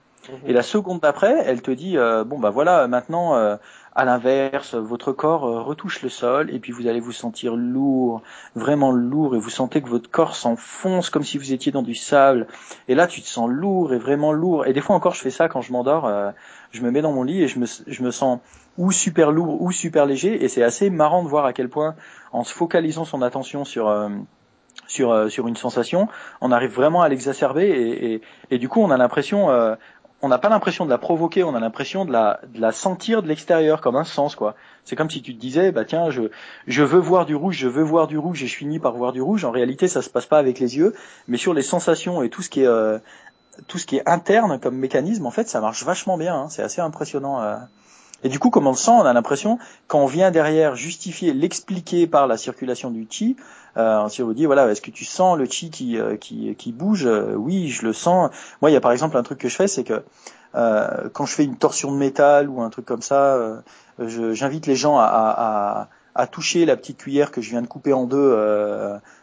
Et la seconde d'après, elle te dit euh, bon bah voilà maintenant euh, à l'inverse, votre corps euh, retouche le sol et puis vous allez vous sentir lourd, vraiment lourd et vous sentez que votre corps s'enfonce comme si vous étiez dans du sable. Et là tu te sens lourd et vraiment lourd. Et des fois encore je fais ça quand je m'endors, je me mets dans mon lit et je me, je me sens ou super lourd ou super léger et c'est assez marrant de voir à quel point en se focalisant son attention sur sur euh, sur une sensation, on arrive vraiment à l'exacerber et, et, et, du coup on a l'impression, euh, on n'a pas l'impression de la provoquer, on a l'impression de la de la sentir de l'extérieur comme un sens quoi. C'est comme si tu te disais bah tiens je je veux voir du rouge, je veux voir du rouge et je finis par voir du rouge. En réalité ça se passe pas avec les yeux, mais sur les sensations et tout ce qui est euh, tout ce qui est interne comme mécanisme en fait ça marche vachement bien. Hein. c'est assez impressionnant. Et du coup, comme on le sent, on a l'impression, quand on vient derrière justifier, l'expliquer par la circulation du chi, euh, si on vous dit, voilà, est-ce que tu sens le chi qui, euh, qui, qui bouge? Euh, Oui, je le sens. Moi, il y a par exemple un truc que je fais, c'est que euh, quand je fais une torsion de métal ou un truc comme ça, euh, j'invite les gens à, à, à, toucher la petite cuillère que je viens de couper en deux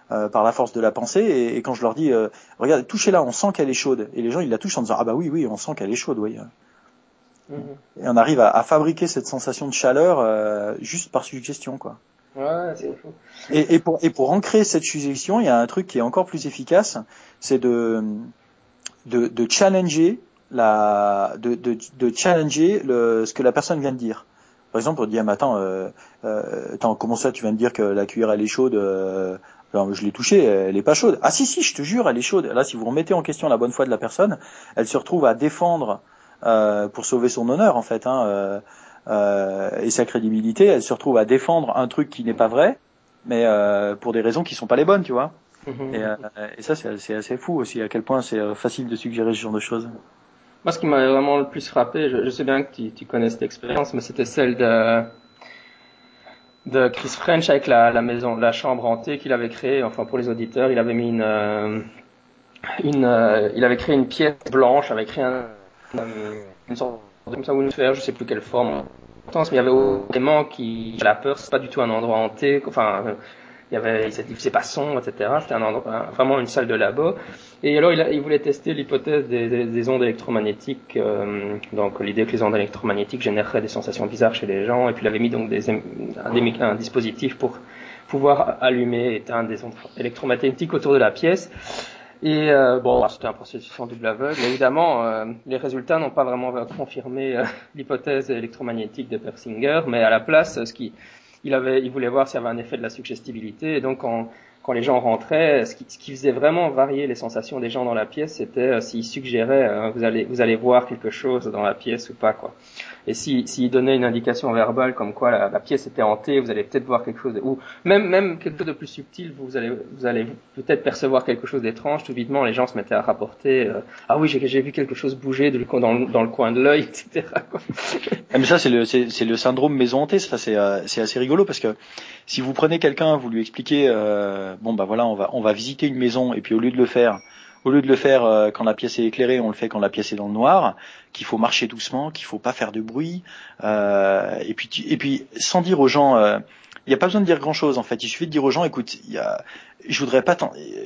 par la force de la pensée. Et, quand je leur dis, regarde, touchez-la, on sent qu'elle est chaude. Et les gens, ils la touchent en disant, ah bah oui, oui, on sent qu'elle est chaude, oui. Mhm. Et on arrive à, à, fabriquer cette sensation de chaleur euh, juste par suggestion, quoi. Ouais, c'est fou. Et, et, pour, et pour ancrer cette suggestion, il y a un truc qui est encore plus efficace, c'est de, de, de challenger la, de, de, de challenger le, ce que la personne vient de dire. par exemple, on dit, ah, attends, euh, euh, attends, comment ça, tu viens de dire que la cuillère elle est chaude euh, alors, je l'ai touchée, elle est pas chaude. Ah si si, je te jure, elle est chaude. Là, si vous remettez en question la bonne foi de la personne, elle se retrouve à défendre pour sauver son honneur en fait, hein, euh, euh, et sa crédibilité. Elle se retrouve à défendre un truc qui n'est pas vrai, mais euh, pour des raisons qui sont pas les bonnes, tu vois. Mhm. Et, euh, et ça, c'est assez, fou aussi, à quel point c'est euh, facile de suggérer ce genre de choses. Moi, ce qui m'a vraiment le plus frappé, je, je sais bien que tu, tu connais cette expérience, mais c'était celle de de Chris French avec la, la maison, la chambre hantée qu'il avait créée. Enfin, pour les auditeurs, il avait mis une, euh, une, euh, il avait créé une pièce blanche, avait créé un- une sorte de comme ça sphère, je sais plus quelle forme. Mais il y avait vraiment qui, la peur, c'est pas du tout un endroit hanté. Enfin, euh, il y avait, faisait pas sombre, etc. C'était un endroit, vraiment une salle de labo. Et alors, il, voulait tester l'hypothèse des, des- des ondes électromagnétiques. euh, donc, l'idée que les ondes électromagnétiques généreraient des sensations bizarres chez les gens. Et puis, il avait mis donc un dispositif pour pouvoir allumer et éteindre des ondes électromagnétiques autour de la pièce. Et euh, bon, c'était un processus en double aveugle. Évidemment, euh, les résultats n'ont pas vraiment confirmé euh, l'hypothèse électromagnétique de Persinger, mais à la place, ce qui, il avait, il voulait voir s'il y avait un effet de la suggestibilité. Et donc, quand, quand les gens rentraient, ce qui, ce qui faisait vraiment varier les sensations des gens dans la pièce, c'était euh, s'ils suggéraient, euh, vous allez, vous allez voir quelque chose dans la pièce ou pas, quoi. Et si, s'il donnait une indication verbale comme quoi la, la pièce était hantée, vous allez peut-être voir quelque chose, ou même, même quelque chose de plus subtil, vous allez, vous allez peut-être percevoir quelque chose d'étrange. Tout vitement, les gens se mettaient à rapporter, euh, ah oui, j'ai, vu quelque chose bouger dans, le- dans le coin de l'œil, etc. quoi. Ah, mais ça, c'est le, c'est, c'est le syndrome maison hantée. Ça, c'est, euh, c'est assez rigolo parce que si vous prenez quelqu'un, vous lui expliquez, euh, bon bah voilà, on va, on va visiter une maison et puis au lieu de le faire, au lieu de le faire euh, quand la pièce est éclairée, on le fait quand la pièce est dans le noir, qu'il faut marcher doucement, qu'il faut pas faire de bruit, euh, et puis, et puis sans dire aux gens. euh, il n'y a pas besoin de dire grand chose en fait. Il suffit de dire aux gens, écoute, y a, je voudrais pas,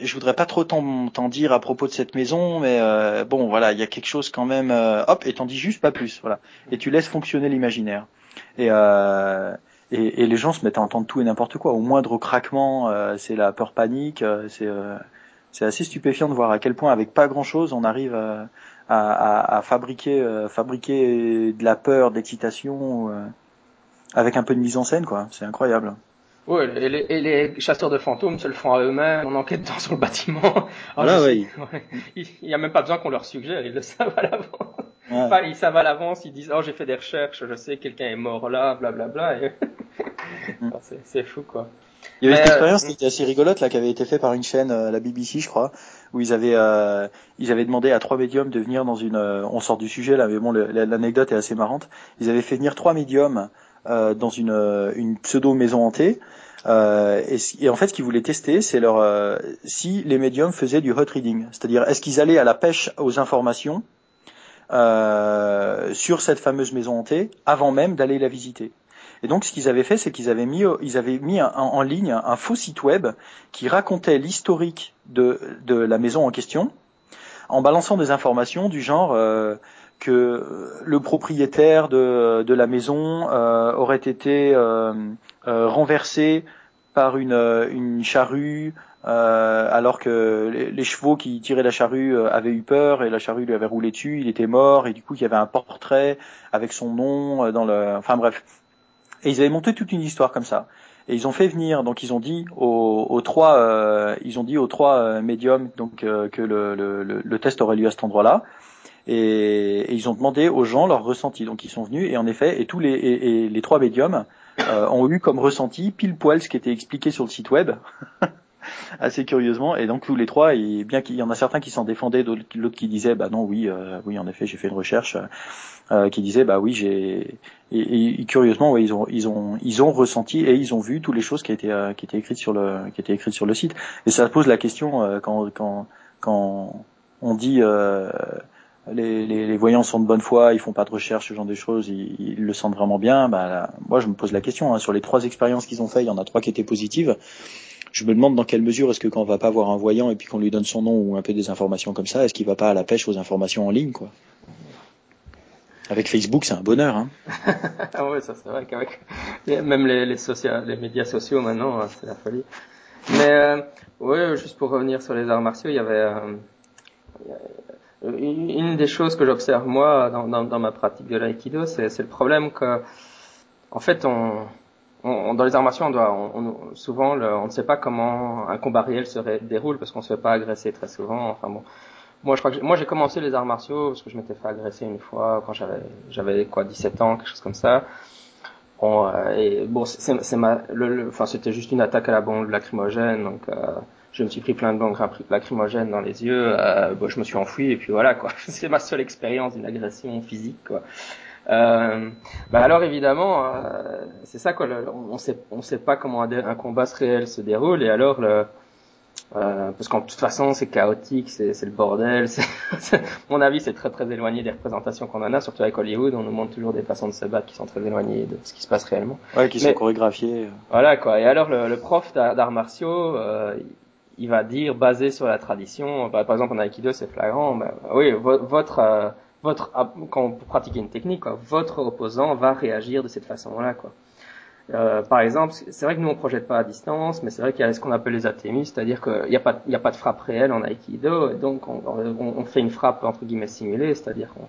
je voudrais pas trop t'en dire à propos de cette maison, mais euh, bon, voilà, il y a quelque chose quand même. euh, hop, et t'en dis juste pas plus, voilà. Et tu laisses fonctionner l'imaginaire. Et, euh, et, et les gens se mettent à entendre tout et n'importe quoi. Au moindre craquement, euh, c'est la peur panique. euh, c'est, euh, c'est assez stupéfiant de voir à quel point, avec pas grand chose, on arrive à, à, à fabriquer, fabriquer de la peur, de l'excitation. euh, avec un peu de mise en scène, quoi. C'est incroyable. Ouais, et les, et les chasseurs de fantômes se le font à eux-mêmes en enquêtant sur le bâtiment. Voilà, ouais. ouais. Il n'y a même pas besoin qu'on leur suggère, ils le savent à l'avance. Ouais. Enfin, ils savent à l'avance, ils disent, oh, j'ai fait des recherches, je sais, quelqu'un est mort là, blablabla. Et... Mm. Enfin, c'est, c'est fou, quoi. Il y avait cette euh, expérience qui était assez rigolote là, qui avait été faite par une chaîne, euh, la BBC, je crois, où ils avaient euh, ils avaient demandé à trois médiums de venir dans une. euh, on sort du sujet là, mais bon, le- l'anecdote est assez marrante. Ils avaient fait venir trois médiums euh, dans une euh, une pseudo maison hantée. Euh, et, et en fait, ce qu'ils voulaient tester, c'est leur euh, si les médiums faisaient du hot reading, c'est-à-dire est-ce qu'ils allaient à la pêche aux informations euh, sur cette fameuse maison hantée avant même d'aller la visiter? Et donc, ce qu'ils avaient fait, c'est qu'ils avaient mis, ils avaient mis en ligne un faux site web qui racontait l'historique de, la maison en question, en balançant des informations du genre euh, que le propriétaire de, la maison euh, aurait été euh, euh, renversé par une, euh, charrue euh, alors que les, chevaux qui tiraient la charrue euh, avaient eu peur et la charrue lui avait roulé dessus, il était mort et du coup il y avait un portrait avec son nom euh, dans le, enfin bref. Et ils avaient monté toute une histoire comme ça. Et ils ont fait venir, donc ils ont dit aux, trois, euh, ils ont dit aux trois euh, médiums donc euh, que le, le, le, test aurait lieu à cet endroit-là. Et, ils ont demandé aux gens leur ressenti. Donc ils sont venus et en effet, et tous les et, les trois médiums euh, ont eu comme ressenti pile poil ce qui était expliqué sur le site web. assez curieusement et donc tous les trois et bien qu'il y en a certains qui s'en défendaient l'autre qui disait bah non oui euh, oui en effet j'ai fait une recherche euh, qui disait bah oui j'ai et, curieusement ouais, ils ont ils ont ils ont ressenti et ils ont vu toutes les choses qui étaient euh, qui étaient écrites sur le qui étaient écrites sur le site et ça pose la question euh, quand quand quand on dit les, les, voyants sont de bonne foi, ils font pas de recherche, ce genre de choses, ils, le sentent vraiment bien. Bah, moi, je me pose la question. Hein, sur les trois expériences qu'ils ont fait, il y en a trois qui étaient positives. Je me demande dans quelle mesure est-ce que quand on va pas voir un voyant et puis qu'on lui donne son nom ou un peu des informations comme ça, est-ce qu'il va pas à la pêche aux informations en ligne, quoi? Avec Facebook, c'est un bonheur. Hein. ah ouais, ça c'est vrai qu'avec même les, médias sociaux maintenant, euh, c'est la folie. Mais euh, ouais, juste pour revenir sur les arts martiaux, il y avait euh, une des choses que j'observe moi dans, ma pratique de l'aïkido, c'est le problème que en fait, on, on, dans les armations, on doit, on, souvent, on ne sait pas comment un combat réel se déroule parce qu'on se fait pas agresser très souvent. Enfin bon, moi, je crois que moi j'ai commencé les arts martiaux parce que je m'étais fait agresser une fois quand j'avais, j'avais quoi, 17 ans, quelque chose comme ça. Bon, euh, bon, c'est ma, le, enfin, c'était juste une attaque à la bombe lacrymogène, donc euh, je me suis pris plein de bombes lacrymogènes dans les yeux. Euh, bon, je me suis enfui et puis voilà quoi. c'est ma seule expérience d'une agression physique quoi. Euh, bah alors évidemment, euh, c'est ça quoi. on sait, on sait pas comment un, combat réel se déroule et alors le, euh, parce qu'en toute façon c'est chaotique, c'est le bordel. mon avis, c'est très très éloigné des représentations qu'on en a, surtout avec Hollywood. On nous montre toujours des façons de se battre qui sont très éloignées de ce qui se passe réellement. Ouais, qui sont chorégraphiées. Voilà quoi. Et alors le, le prof d'arts martiaux, euh, il va dire basé sur la tradition. Bah, par exemple en Aikido, c'est flagrant. Bah, oui, votre euh, votre quand vous pratiquez une technique, quoi, votre opposant va réagir de cette façon-là, quoi. Euh, par exemple, c'est vrai que nous on projette pas à distance, mais c'est vrai qu'il y a ce qu'on appelle les athémies, c'est-à-dire qu'il n'y a pas, a pas de frappe réelle en aikido, et donc on, on, fait une frappe entre guillemets simulée, c'est-à-dire qu'on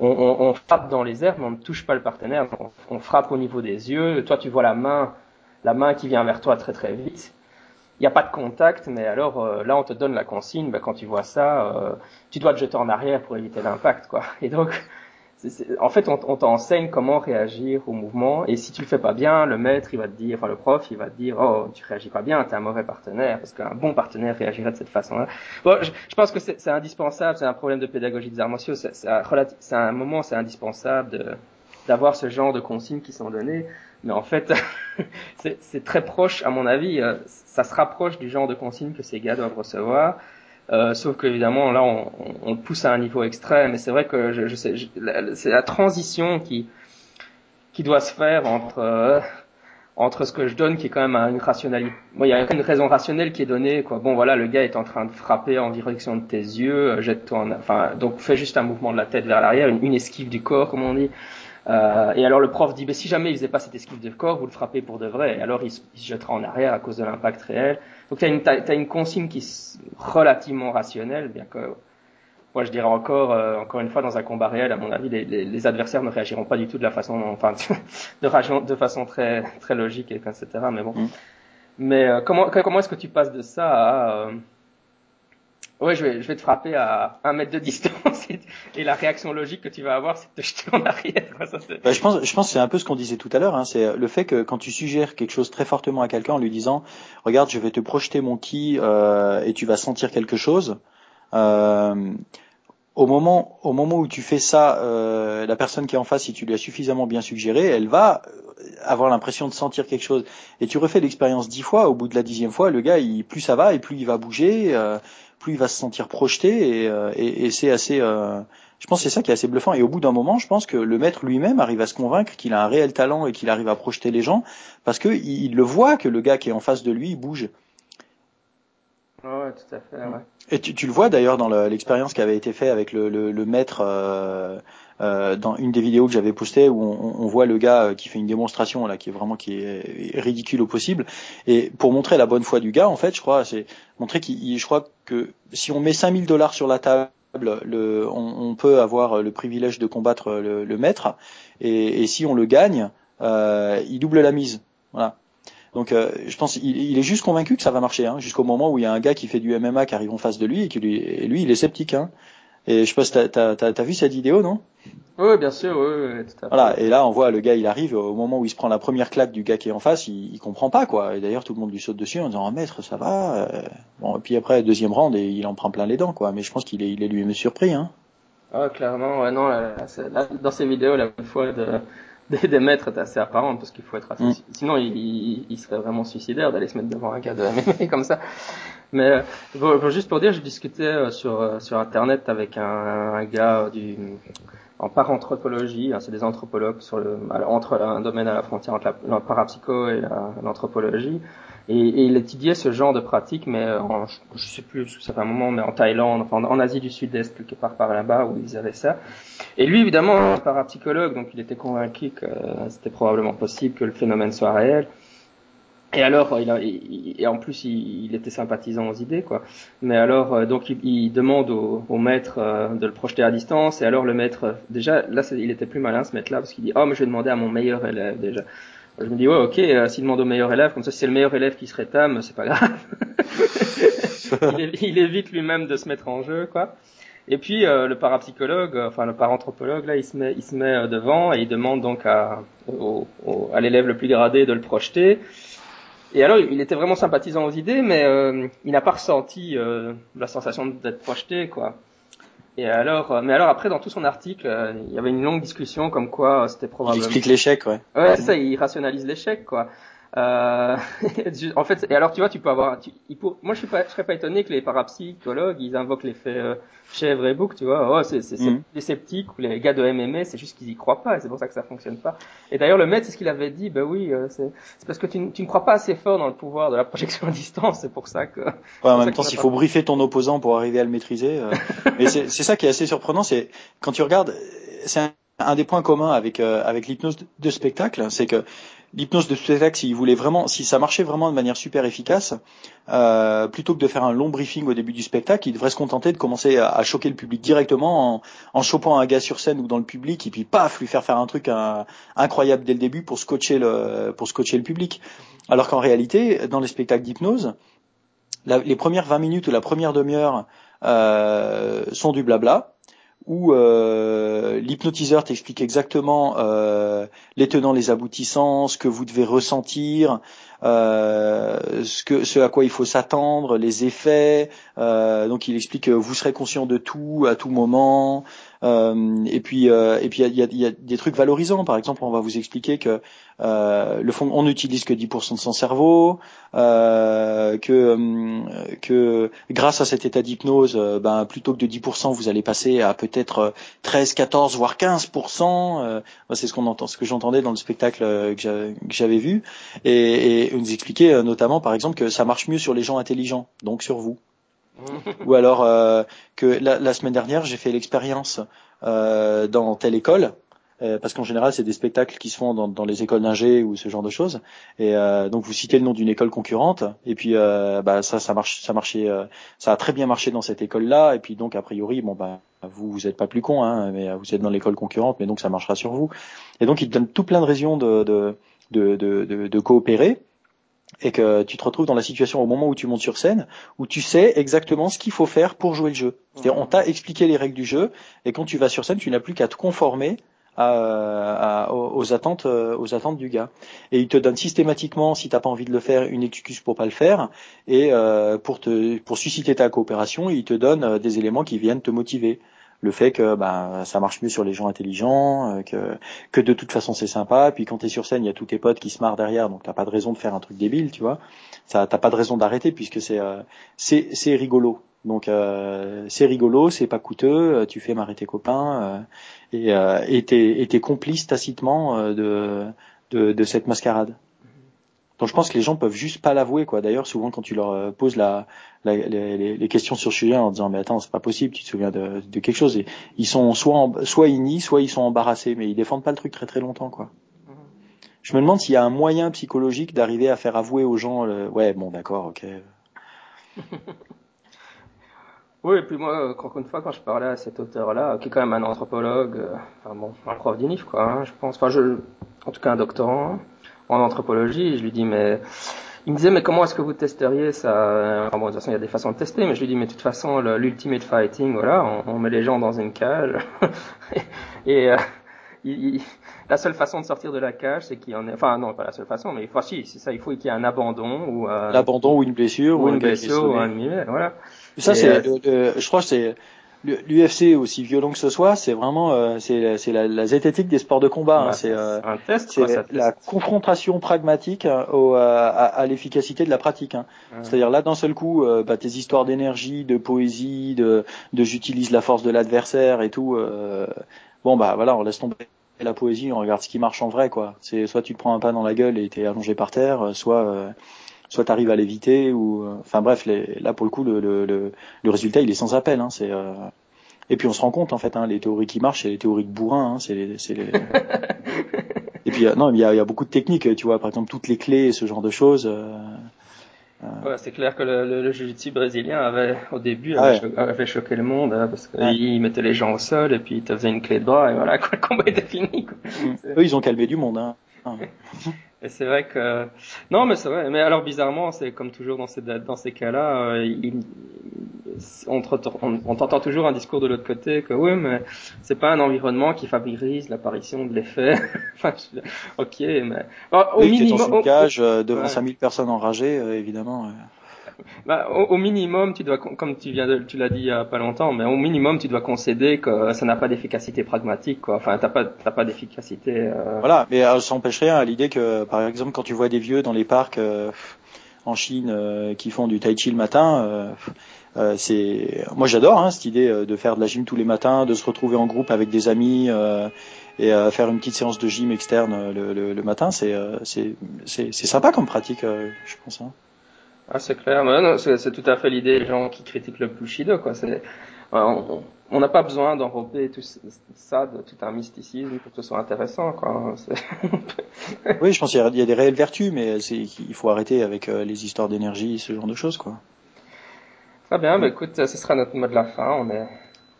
on, on, frappe dans les airs, mais on ne touche pas le partenaire, on, frappe au niveau des yeux. Toi, tu vois la main, la main qui vient vers toi très très vite. Il n'y a pas de contact, mais alors euh, là, on te donne la consigne. Ben, quand tu vois ça, euh, tu dois te jeter en arrière pour éviter l'impact, quoi. Et donc, en fait, on, t'enseigne comment réagir au mouvement. Et si tu le fais pas bien, le maître, il va te dire, enfin le prof, il va te dire, oh, tu réagis pas bien, t'es un mauvais partenaire, parce qu'un bon partenaire réagirait de cette façon-là. Bon, je, pense que c'est indispensable, c'est un problème de pédagogie des arts martiaux. C'est un moment, c'est indispensable d'avoir ce genre de consignes qui sont données. Mais en fait, c'est très proche, à mon avis, euh, ça se rapproche du genre de consignes que ces gars doivent recevoir. Euh, sauf qu'évidemment, là, on, on, pousse à un niveau extrême. Et c'est vrai que je, je sais, c'est la transition qui qui doit se faire entre euh, entre ce que je donne, qui est quand même une rationalité. Bon, il y a une raison rationnelle qui est donnée. Quoi. Bon, voilà, le gars est en train de frapper en direction de tes yeux. Euh, jette-toi. En, enfin, donc fais juste un mouvement de la tête vers l'arrière, une, une esquive du corps, comme on dit. Euh, et alors le prof dit, ben, si jamais il faisait pas cette esquive de corps, vous le frappez pour de vrai. Et alors il se, jettera en arrière à cause de l'impact réel. Donc tu as une, as, une consigne qui est relativement rationnelle, bien que moi je dirais encore, euh, encore une fois, dans un combat réel, à mon avis, les, les, les, adversaires ne réagiront pas du tout de la façon, enfin, de, de façon très, très logique, etc. Mais bon. Mm. Mais euh, comment, comment est-ce que tu passes de ça à Ouais, je vais, je vais te frapper à un mètre de distance et, la réaction logique que tu vas avoir, c'est de te jeter en arrière. Bah, je pense, je pense c'est un peu ce qu'on disait tout à l'heure. Hein, c'est le fait que quand tu suggères quelque chose très fortement à quelqu'un en lui disant, regarde, je vais te projeter mon ki euh, et tu vas sentir quelque chose. Euh, au moment, au moment où tu fais ça, euh, la personne qui est en face, si tu lui as suffisamment bien suggéré, elle va avoir l'impression de sentir quelque chose. Et tu refais l'expérience dix fois, au bout de la dixième fois, le gars, il, plus ça va et plus il va bouger. Euh, plus il va se sentir projeté et, euh, et, et c'est assez euh, je pense que c'est ça qui est assez bluffant et au bout d'un moment je pense que le maître lui-même arrive à se convaincre qu'il a un réel talent et qu'il arrive à projeter les gens parce que il, le voit que le gars qui est en face de lui bouge ouais tout à fait et tu, le vois d'ailleurs dans l'expérience qui avait été faite avec le, maître euh, euh, dans une des vidéos que j'avais postées où on, voit le gars euh, qui fait une démonstration là qui est vraiment qui est ridicule au possible. Et pour montrer la bonne foi du gars en fait je crois c'est montrer qu'il je crois que si on met 5000 dollars sur la table le, on, peut avoir le privilège de combattre le, maître. Et, si on le gagne il double la mise. Voilà donc euh, je pense il, il, est juste convaincu que ça va marcher hein, jusqu'au moment où il y a un gars qui fait du MMA qui arrive en face de lui et qui lui et lui il est sceptique hein. Et je sais pas si t'as, t'as, vu cette vidéo, non? Oui, bien sûr, oui, tout à fait. Voilà, et là on voit le gars, il arrive au moment où il se prend la première claque du gars qui est en face, il, il comprend pas quoi. Et d'ailleurs tout le monde lui saute dessus en disant oh, maître, ça va. Euh. Bon, et puis après deuxième round et il en prend plein les dents quoi. Mais je pense qu'il est, il est lui-même surpris, hein. Ah clairement, ouais non, là, dans ces vidéos la fois de maîtres est assez apparente parce qu'il faut être assez... Mm. Sinon, il, il, serait vraiment suicidaire d'aller se mettre devant un gars de MMA comme ça. Mais bon, juste pour dire, j'ai discuté euh, sur euh, sur internet avec un, un gars du en paranthropologie, hein, c'est des anthropologues sur le entre un domaine à la frontière entre la, la parapsycho et l'anthropologie. Et, et, il étudiait ce genre de pratique, mais en, je sais plus, ça fait un moment, mais en Thaïlande, enfin, en Asie du Sud-Est, quelque part par là-bas, où ils avaient ça. Et lui, évidemment, un parapsychologue, donc il était convaincu que c'était probablement possible que le phénomène soit réel. Et alors, il a, et en plus, il, était sympathisant aux idées, quoi. Mais alors, euh, donc, il, demande au, au maître euh, de le projeter à distance. Et alors, le maître, déjà, là, il était plus malin, ce maître-là, parce qu'il dit, oh, mais je vais demander à mon meilleur élève, déjà. Je me dis, ouais, ok, euh, s'il demande au meilleur élève, comme ça, si c'est le meilleur élève qui se rétame, c'est pas grave. il, évite lui-même de se mettre en jeu, quoi. Et puis euh, le parapsychologue, euh, enfin le paranthropologue, là, il se met, il se met devant et il demande donc à, à l'élève le plus gradé de le projeter. Et alors, il était vraiment sympathisant aux idées, mais il n'a pas ressenti la sensation d'être projeté, quoi. Et alors, mais alors après, dans tout son article, il y avait une longue discussion comme quoi c'était probablement. Il explique l'échec, ouais. Ouais, c'est ça, il rationalise l'échec, quoi. Euh, en fait, et alors tu vois, tu peux avoir, tu, il pour, moi je suis pas, je serais pas étonné que les parapsychologues ils invoquent l'effet euh, chèvre et bouc, tu vois. Oh, c'est, c'est, mm. les sceptiques ou les gars de MMA, c'est juste qu'ils y croient pas, et c'est pour ça que ça fonctionne pas. Et d'ailleurs le maître, c'est ce qu'il avait dit, ben oui, euh, c'est, parce que tu, tu, ne crois pas assez fort dans le pouvoir de la projection à distance, c'est pour ça que. Ouais, en même temps, s'il faut briefer ton opposant pour arriver à le maîtriser, euh, mais c'est, c'est ça qui est assez surprenant, c'est quand tu regardes, c'est un, un des points communs avec euh, avec l'hypnose de spectacle, c'est que l'hypnose de spectacle, s'il voulait vraiment, si ça marchait vraiment de manière super efficace, euh, plutôt que de faire un long briefing au début du spectacle, il devrait se contenter de commencer à, choquer le public directement en, en, chopant un gars sur scène ou dans le public et puis paf lui faire faire un truc incroyable dès le début pour scotcher le pour scotcher le public. Alors qu'en réalité, dans les spectacles d'hypnose, les premières 20 minutes ou la première demi-heure euh, sont du blabla où euh, l'hypnotiseur t'explique exactement euh, les tenants, les aboutissants, ce que vous devez ressentir, euh, ce, ce à quoi il faut s'attendre, les effets. Donc il explique que vous serez conscient de tout à tout moment. Euh, et puis euh, et puis il y a, y a, des trucs valorisants. Par exemple, on va vous expliquer que euh, le fond, on n'utilise que 10% de son cerveau, que que grâce à cet état d'hypnose, ben plutôt que de 10%, vous allez passer à peut-être 13, 14, voire 15%. c'est ce qu'on entend, ce que j'entendais dans le spectacle que j'avais vu. Et, et nous expliquait notamment, par exemple, que ça marche mieux sur les gens intelligents, donc sur vous. Ou alors euh, que la, semaine dernière, j'ai fait l'expérience euh, dans telle école, euh, parce qu'en général, c'est des spectacles qui se font dans, dans les écoles d'ingé ou ce genre de choses. Et donc, vous citez le nom d'une école concurrente, et puis bah, ça, ça marche, ça marchait, ça a très bien marché dans cette école-là. Et puis donc, a priori, bon bah vous, vous êtes pas plus con, hein, mais vous êtes dans l'école concurrente, mais donc ça marchera sur vous. Et donc, il te donne tout plein de raisons de, de, de, de, de coopérer et que tu te retrouves dans la situation au moment où tu montes sur scène où tu sais exactement ce qu'il faut faire pour jouer le jeu. On t'a expliqué les règles du jeu et quand tu vas sur scène, tu n'as plus qu'à te conformer aux attentes aux attentes du gars. Et il te donne systématiquement, si t'as pas envie de le faire, une excuse pour pas le faire et euh, pour susciter ta coopération, il te donne euh, des éléments qui viennent te motiver le fait que bah, ça marche mieux sur les gens intelligents, euh, que, que de toute façon c'est sympa, puis quand tu es sur scène, il y a tous tes potes qui se marrent derrière, donc t'as pas de raison de faire un truc débile, tu vois. Ça t'as pas de raison d'arrêter puisque c'est euh, c'est rigolo. Donc euh, c'est rigolo, c'est pas coûteux, tu fais marrer tes copains et et t'es et t'es complice tacitement de, de de cette mascarade. Donc je pense que les gens peuvent juste pas l'avouer quoi. D'ailleurs souvent quand tu leur euh, poses la, la les, les, questions sur Julien en disant mais attends c'est pas possible tu te souviens de, de quelque chose et ils sont soit soit ils nient soit ils sont embarrassés mais ils défendent pas le truc très très longtemps quoi. Mhm. Je me demande s'il y a un moyen psychologique d'arriver à faire avouer aux gens ouais bon d'accord ok. oui et puis moi encore une fois quand je parlais à cet auteur là qui est quand même un anthropologue euh, enfin bon un prof d'INIF quoi hein, je pense enfin je en tout cas un doctorant en anthropologie. je lui dis, mais il me disait, mais comment est-ce que vous testeriez ça? Bon, De toute façon, il y a des façons de tester, mais je lui dis, mais de toute façon, l'ultimate fighting, voilà, on, met les gens dans une cage. et euh, la seule façon de sortir de la cage, c'est qu'il y en ait... Enfin, non, pas la seule façon, mais enfin, si, c'est ça, il faut qu'il y ait un abandon ou... Euh, L'abandon ou une blessure. Ou, une blessure ou un voilà. Ça, c'est, euh, je crois que c'est l'UFC aussi violent que ce soit, c'est vraiment euh, c'est c'est la, la, zététique des sports de combat. Hein, c'est euh, un test, c'est la confrontation pragmatique hein, au, à, à l'efficacité de la pratique. Hein. C'est-à-dire là d'un seul coup, euh, bah, tes histoires d'énergie, de poésie, de, de j'utilise la force de l'adversaire et tout. Euh, bon bah voilà, on laisse tomber la poésie, on regarde ce qui marche en vrai quoi. C'est soit tu te prends un pas dans la gueule et t'es allongé par terre, soit soit tu arrives à l'éviter ou euh, enfin bref les, là pour le coup le, le, le, résultat il est sans appel hein, c'est euh, et puis on se rend compte en fait hein, les théories qui marchent c'est les théories de bourrin hein, c'est les, c'est les... Et puis non, il y a, il y a beaucoup de techniques, tu vois, par exemple toutes les clés et ce genre de choses. Ouais, c'est clair que le, le, le jiu-jitsu brésilien avait, au début, avait, cho avait choqué le monde, hein, parce qu'il mettait les gens au sol et puis il te faisait une clé de bras et voilà, quoi, le combat était fini. Quoi. Eux, ils ont calmé du monde. Hein. Et c'est vrai que non, mais c'est vrai. Mais alors bizarrement, c'est comme toujours dans ces dans ces cas-là, euh, il, on, on, t'entend toujours un discours de l'autre côté que oui, mais c'est pas un environnement qui favorise l'apparition de l'effet. enfin, ok, mais au oui, minimum, dans une cage euh, devant ouais. 5000 personnes enragées, euh, évidemment. Euh. Bah, au, minimum, tu dois, comme tu viens de, tu l'as dit il y a pas longtemps, mais au minimum, tu dois concéder que ça n'a pas d'efficacité pragmatique, quoi. Enfin, t'as pas, t'as pas d'efficacité. Euh... Voilà, mais euh, ça n'empêche rien à l'idée que, par exemple, quand tu vois des vieux dans les parcs euh, en Chine euh, qui font du tai chi le matin, euh, c'est, moi j'adore hein, cette idée de faire de la gym tous les matins, de se retrouver en groupe avec des amis et faire une petite séance de gym externe le, matin. C'est, c'est, c'est, sympa comme pratique, je pense. Hein. Ah, c'est clair. c'est tout à fait l'idée des gens qui critiquent le Bushido, quoi. C'est, on n'a pas besoin d'enrober tout ça de tout un mysticisme pour que ce soit intéressant, quoi. oui, je pense qu'il y, a des réelles vertus, mais il faut arrêter avec euh, les histoires d'énergie, ce genre de choses, quoi. Très bien, bah, écoute, ce sera notre mot de la fin. On est,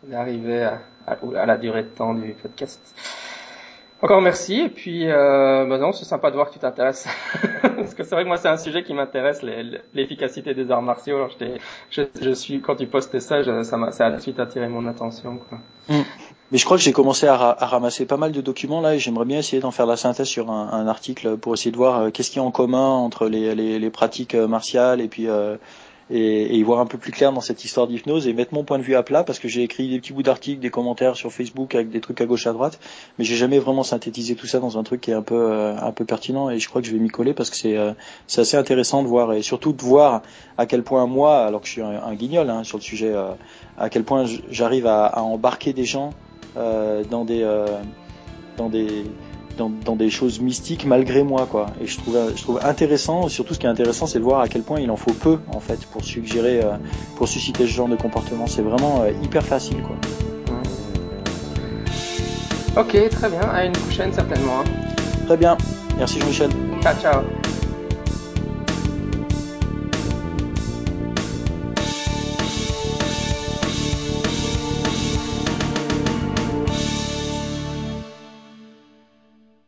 on est arrivé à, à, à la durée de temps du podcast. Encore merci et puis euh, bah non c'est sympa de voir que tu t'intéresses parce que c'est vrai que moi c'est un sujet qui m'intéresse l'efficacité des arts martiaux alors je, suis quand tu postes ça ça m'a ça a tout de suite attiré mon attention quoi. Mm. Mais je crois que j'ai commencé à, ramasser pas mal de documents là et j'aimerais bien essayer d'en faire la synthèse sur un, article pour essayer de voir euh, qu'est-ce qu'il y a en commun entre les, les, les pratiques euh, martiales et puis euh, et, et, y voir un peu plus clair dans cette histoire d'hypnose et mettre mon point de vue à plat parce que j'ai écrit des petits bouts d'articles, des commentaires sur Facebook avec des trucs à gauche à droite, mais j'ai jamais vraiment synthétisé tout ça dans un truc qui est un peu euh, un peu pertinent et je crois que je vais m'y coller parce que c'est euh, c'est assez intéressant de voir et surtout de voir à quel point moi, alors que je suis un, guignol hein, sur le sujet, euh, à quel point j'arrive à, à, embarquer des gens dans des dans des dans, dans, des choses mystiques malgré moi quoi. Et je trouve je trouve intéressant surtout ce qui est intéressant c'est de voir à quel point il en faut peu en fait pour suggérer euh, pour susciter ce genre de comportement. C'est vraiment euh, hyper facile quoi. Ok très bien. À une prochaine certainement hein. très bien. Merci Jean-Michel. Ciao ciao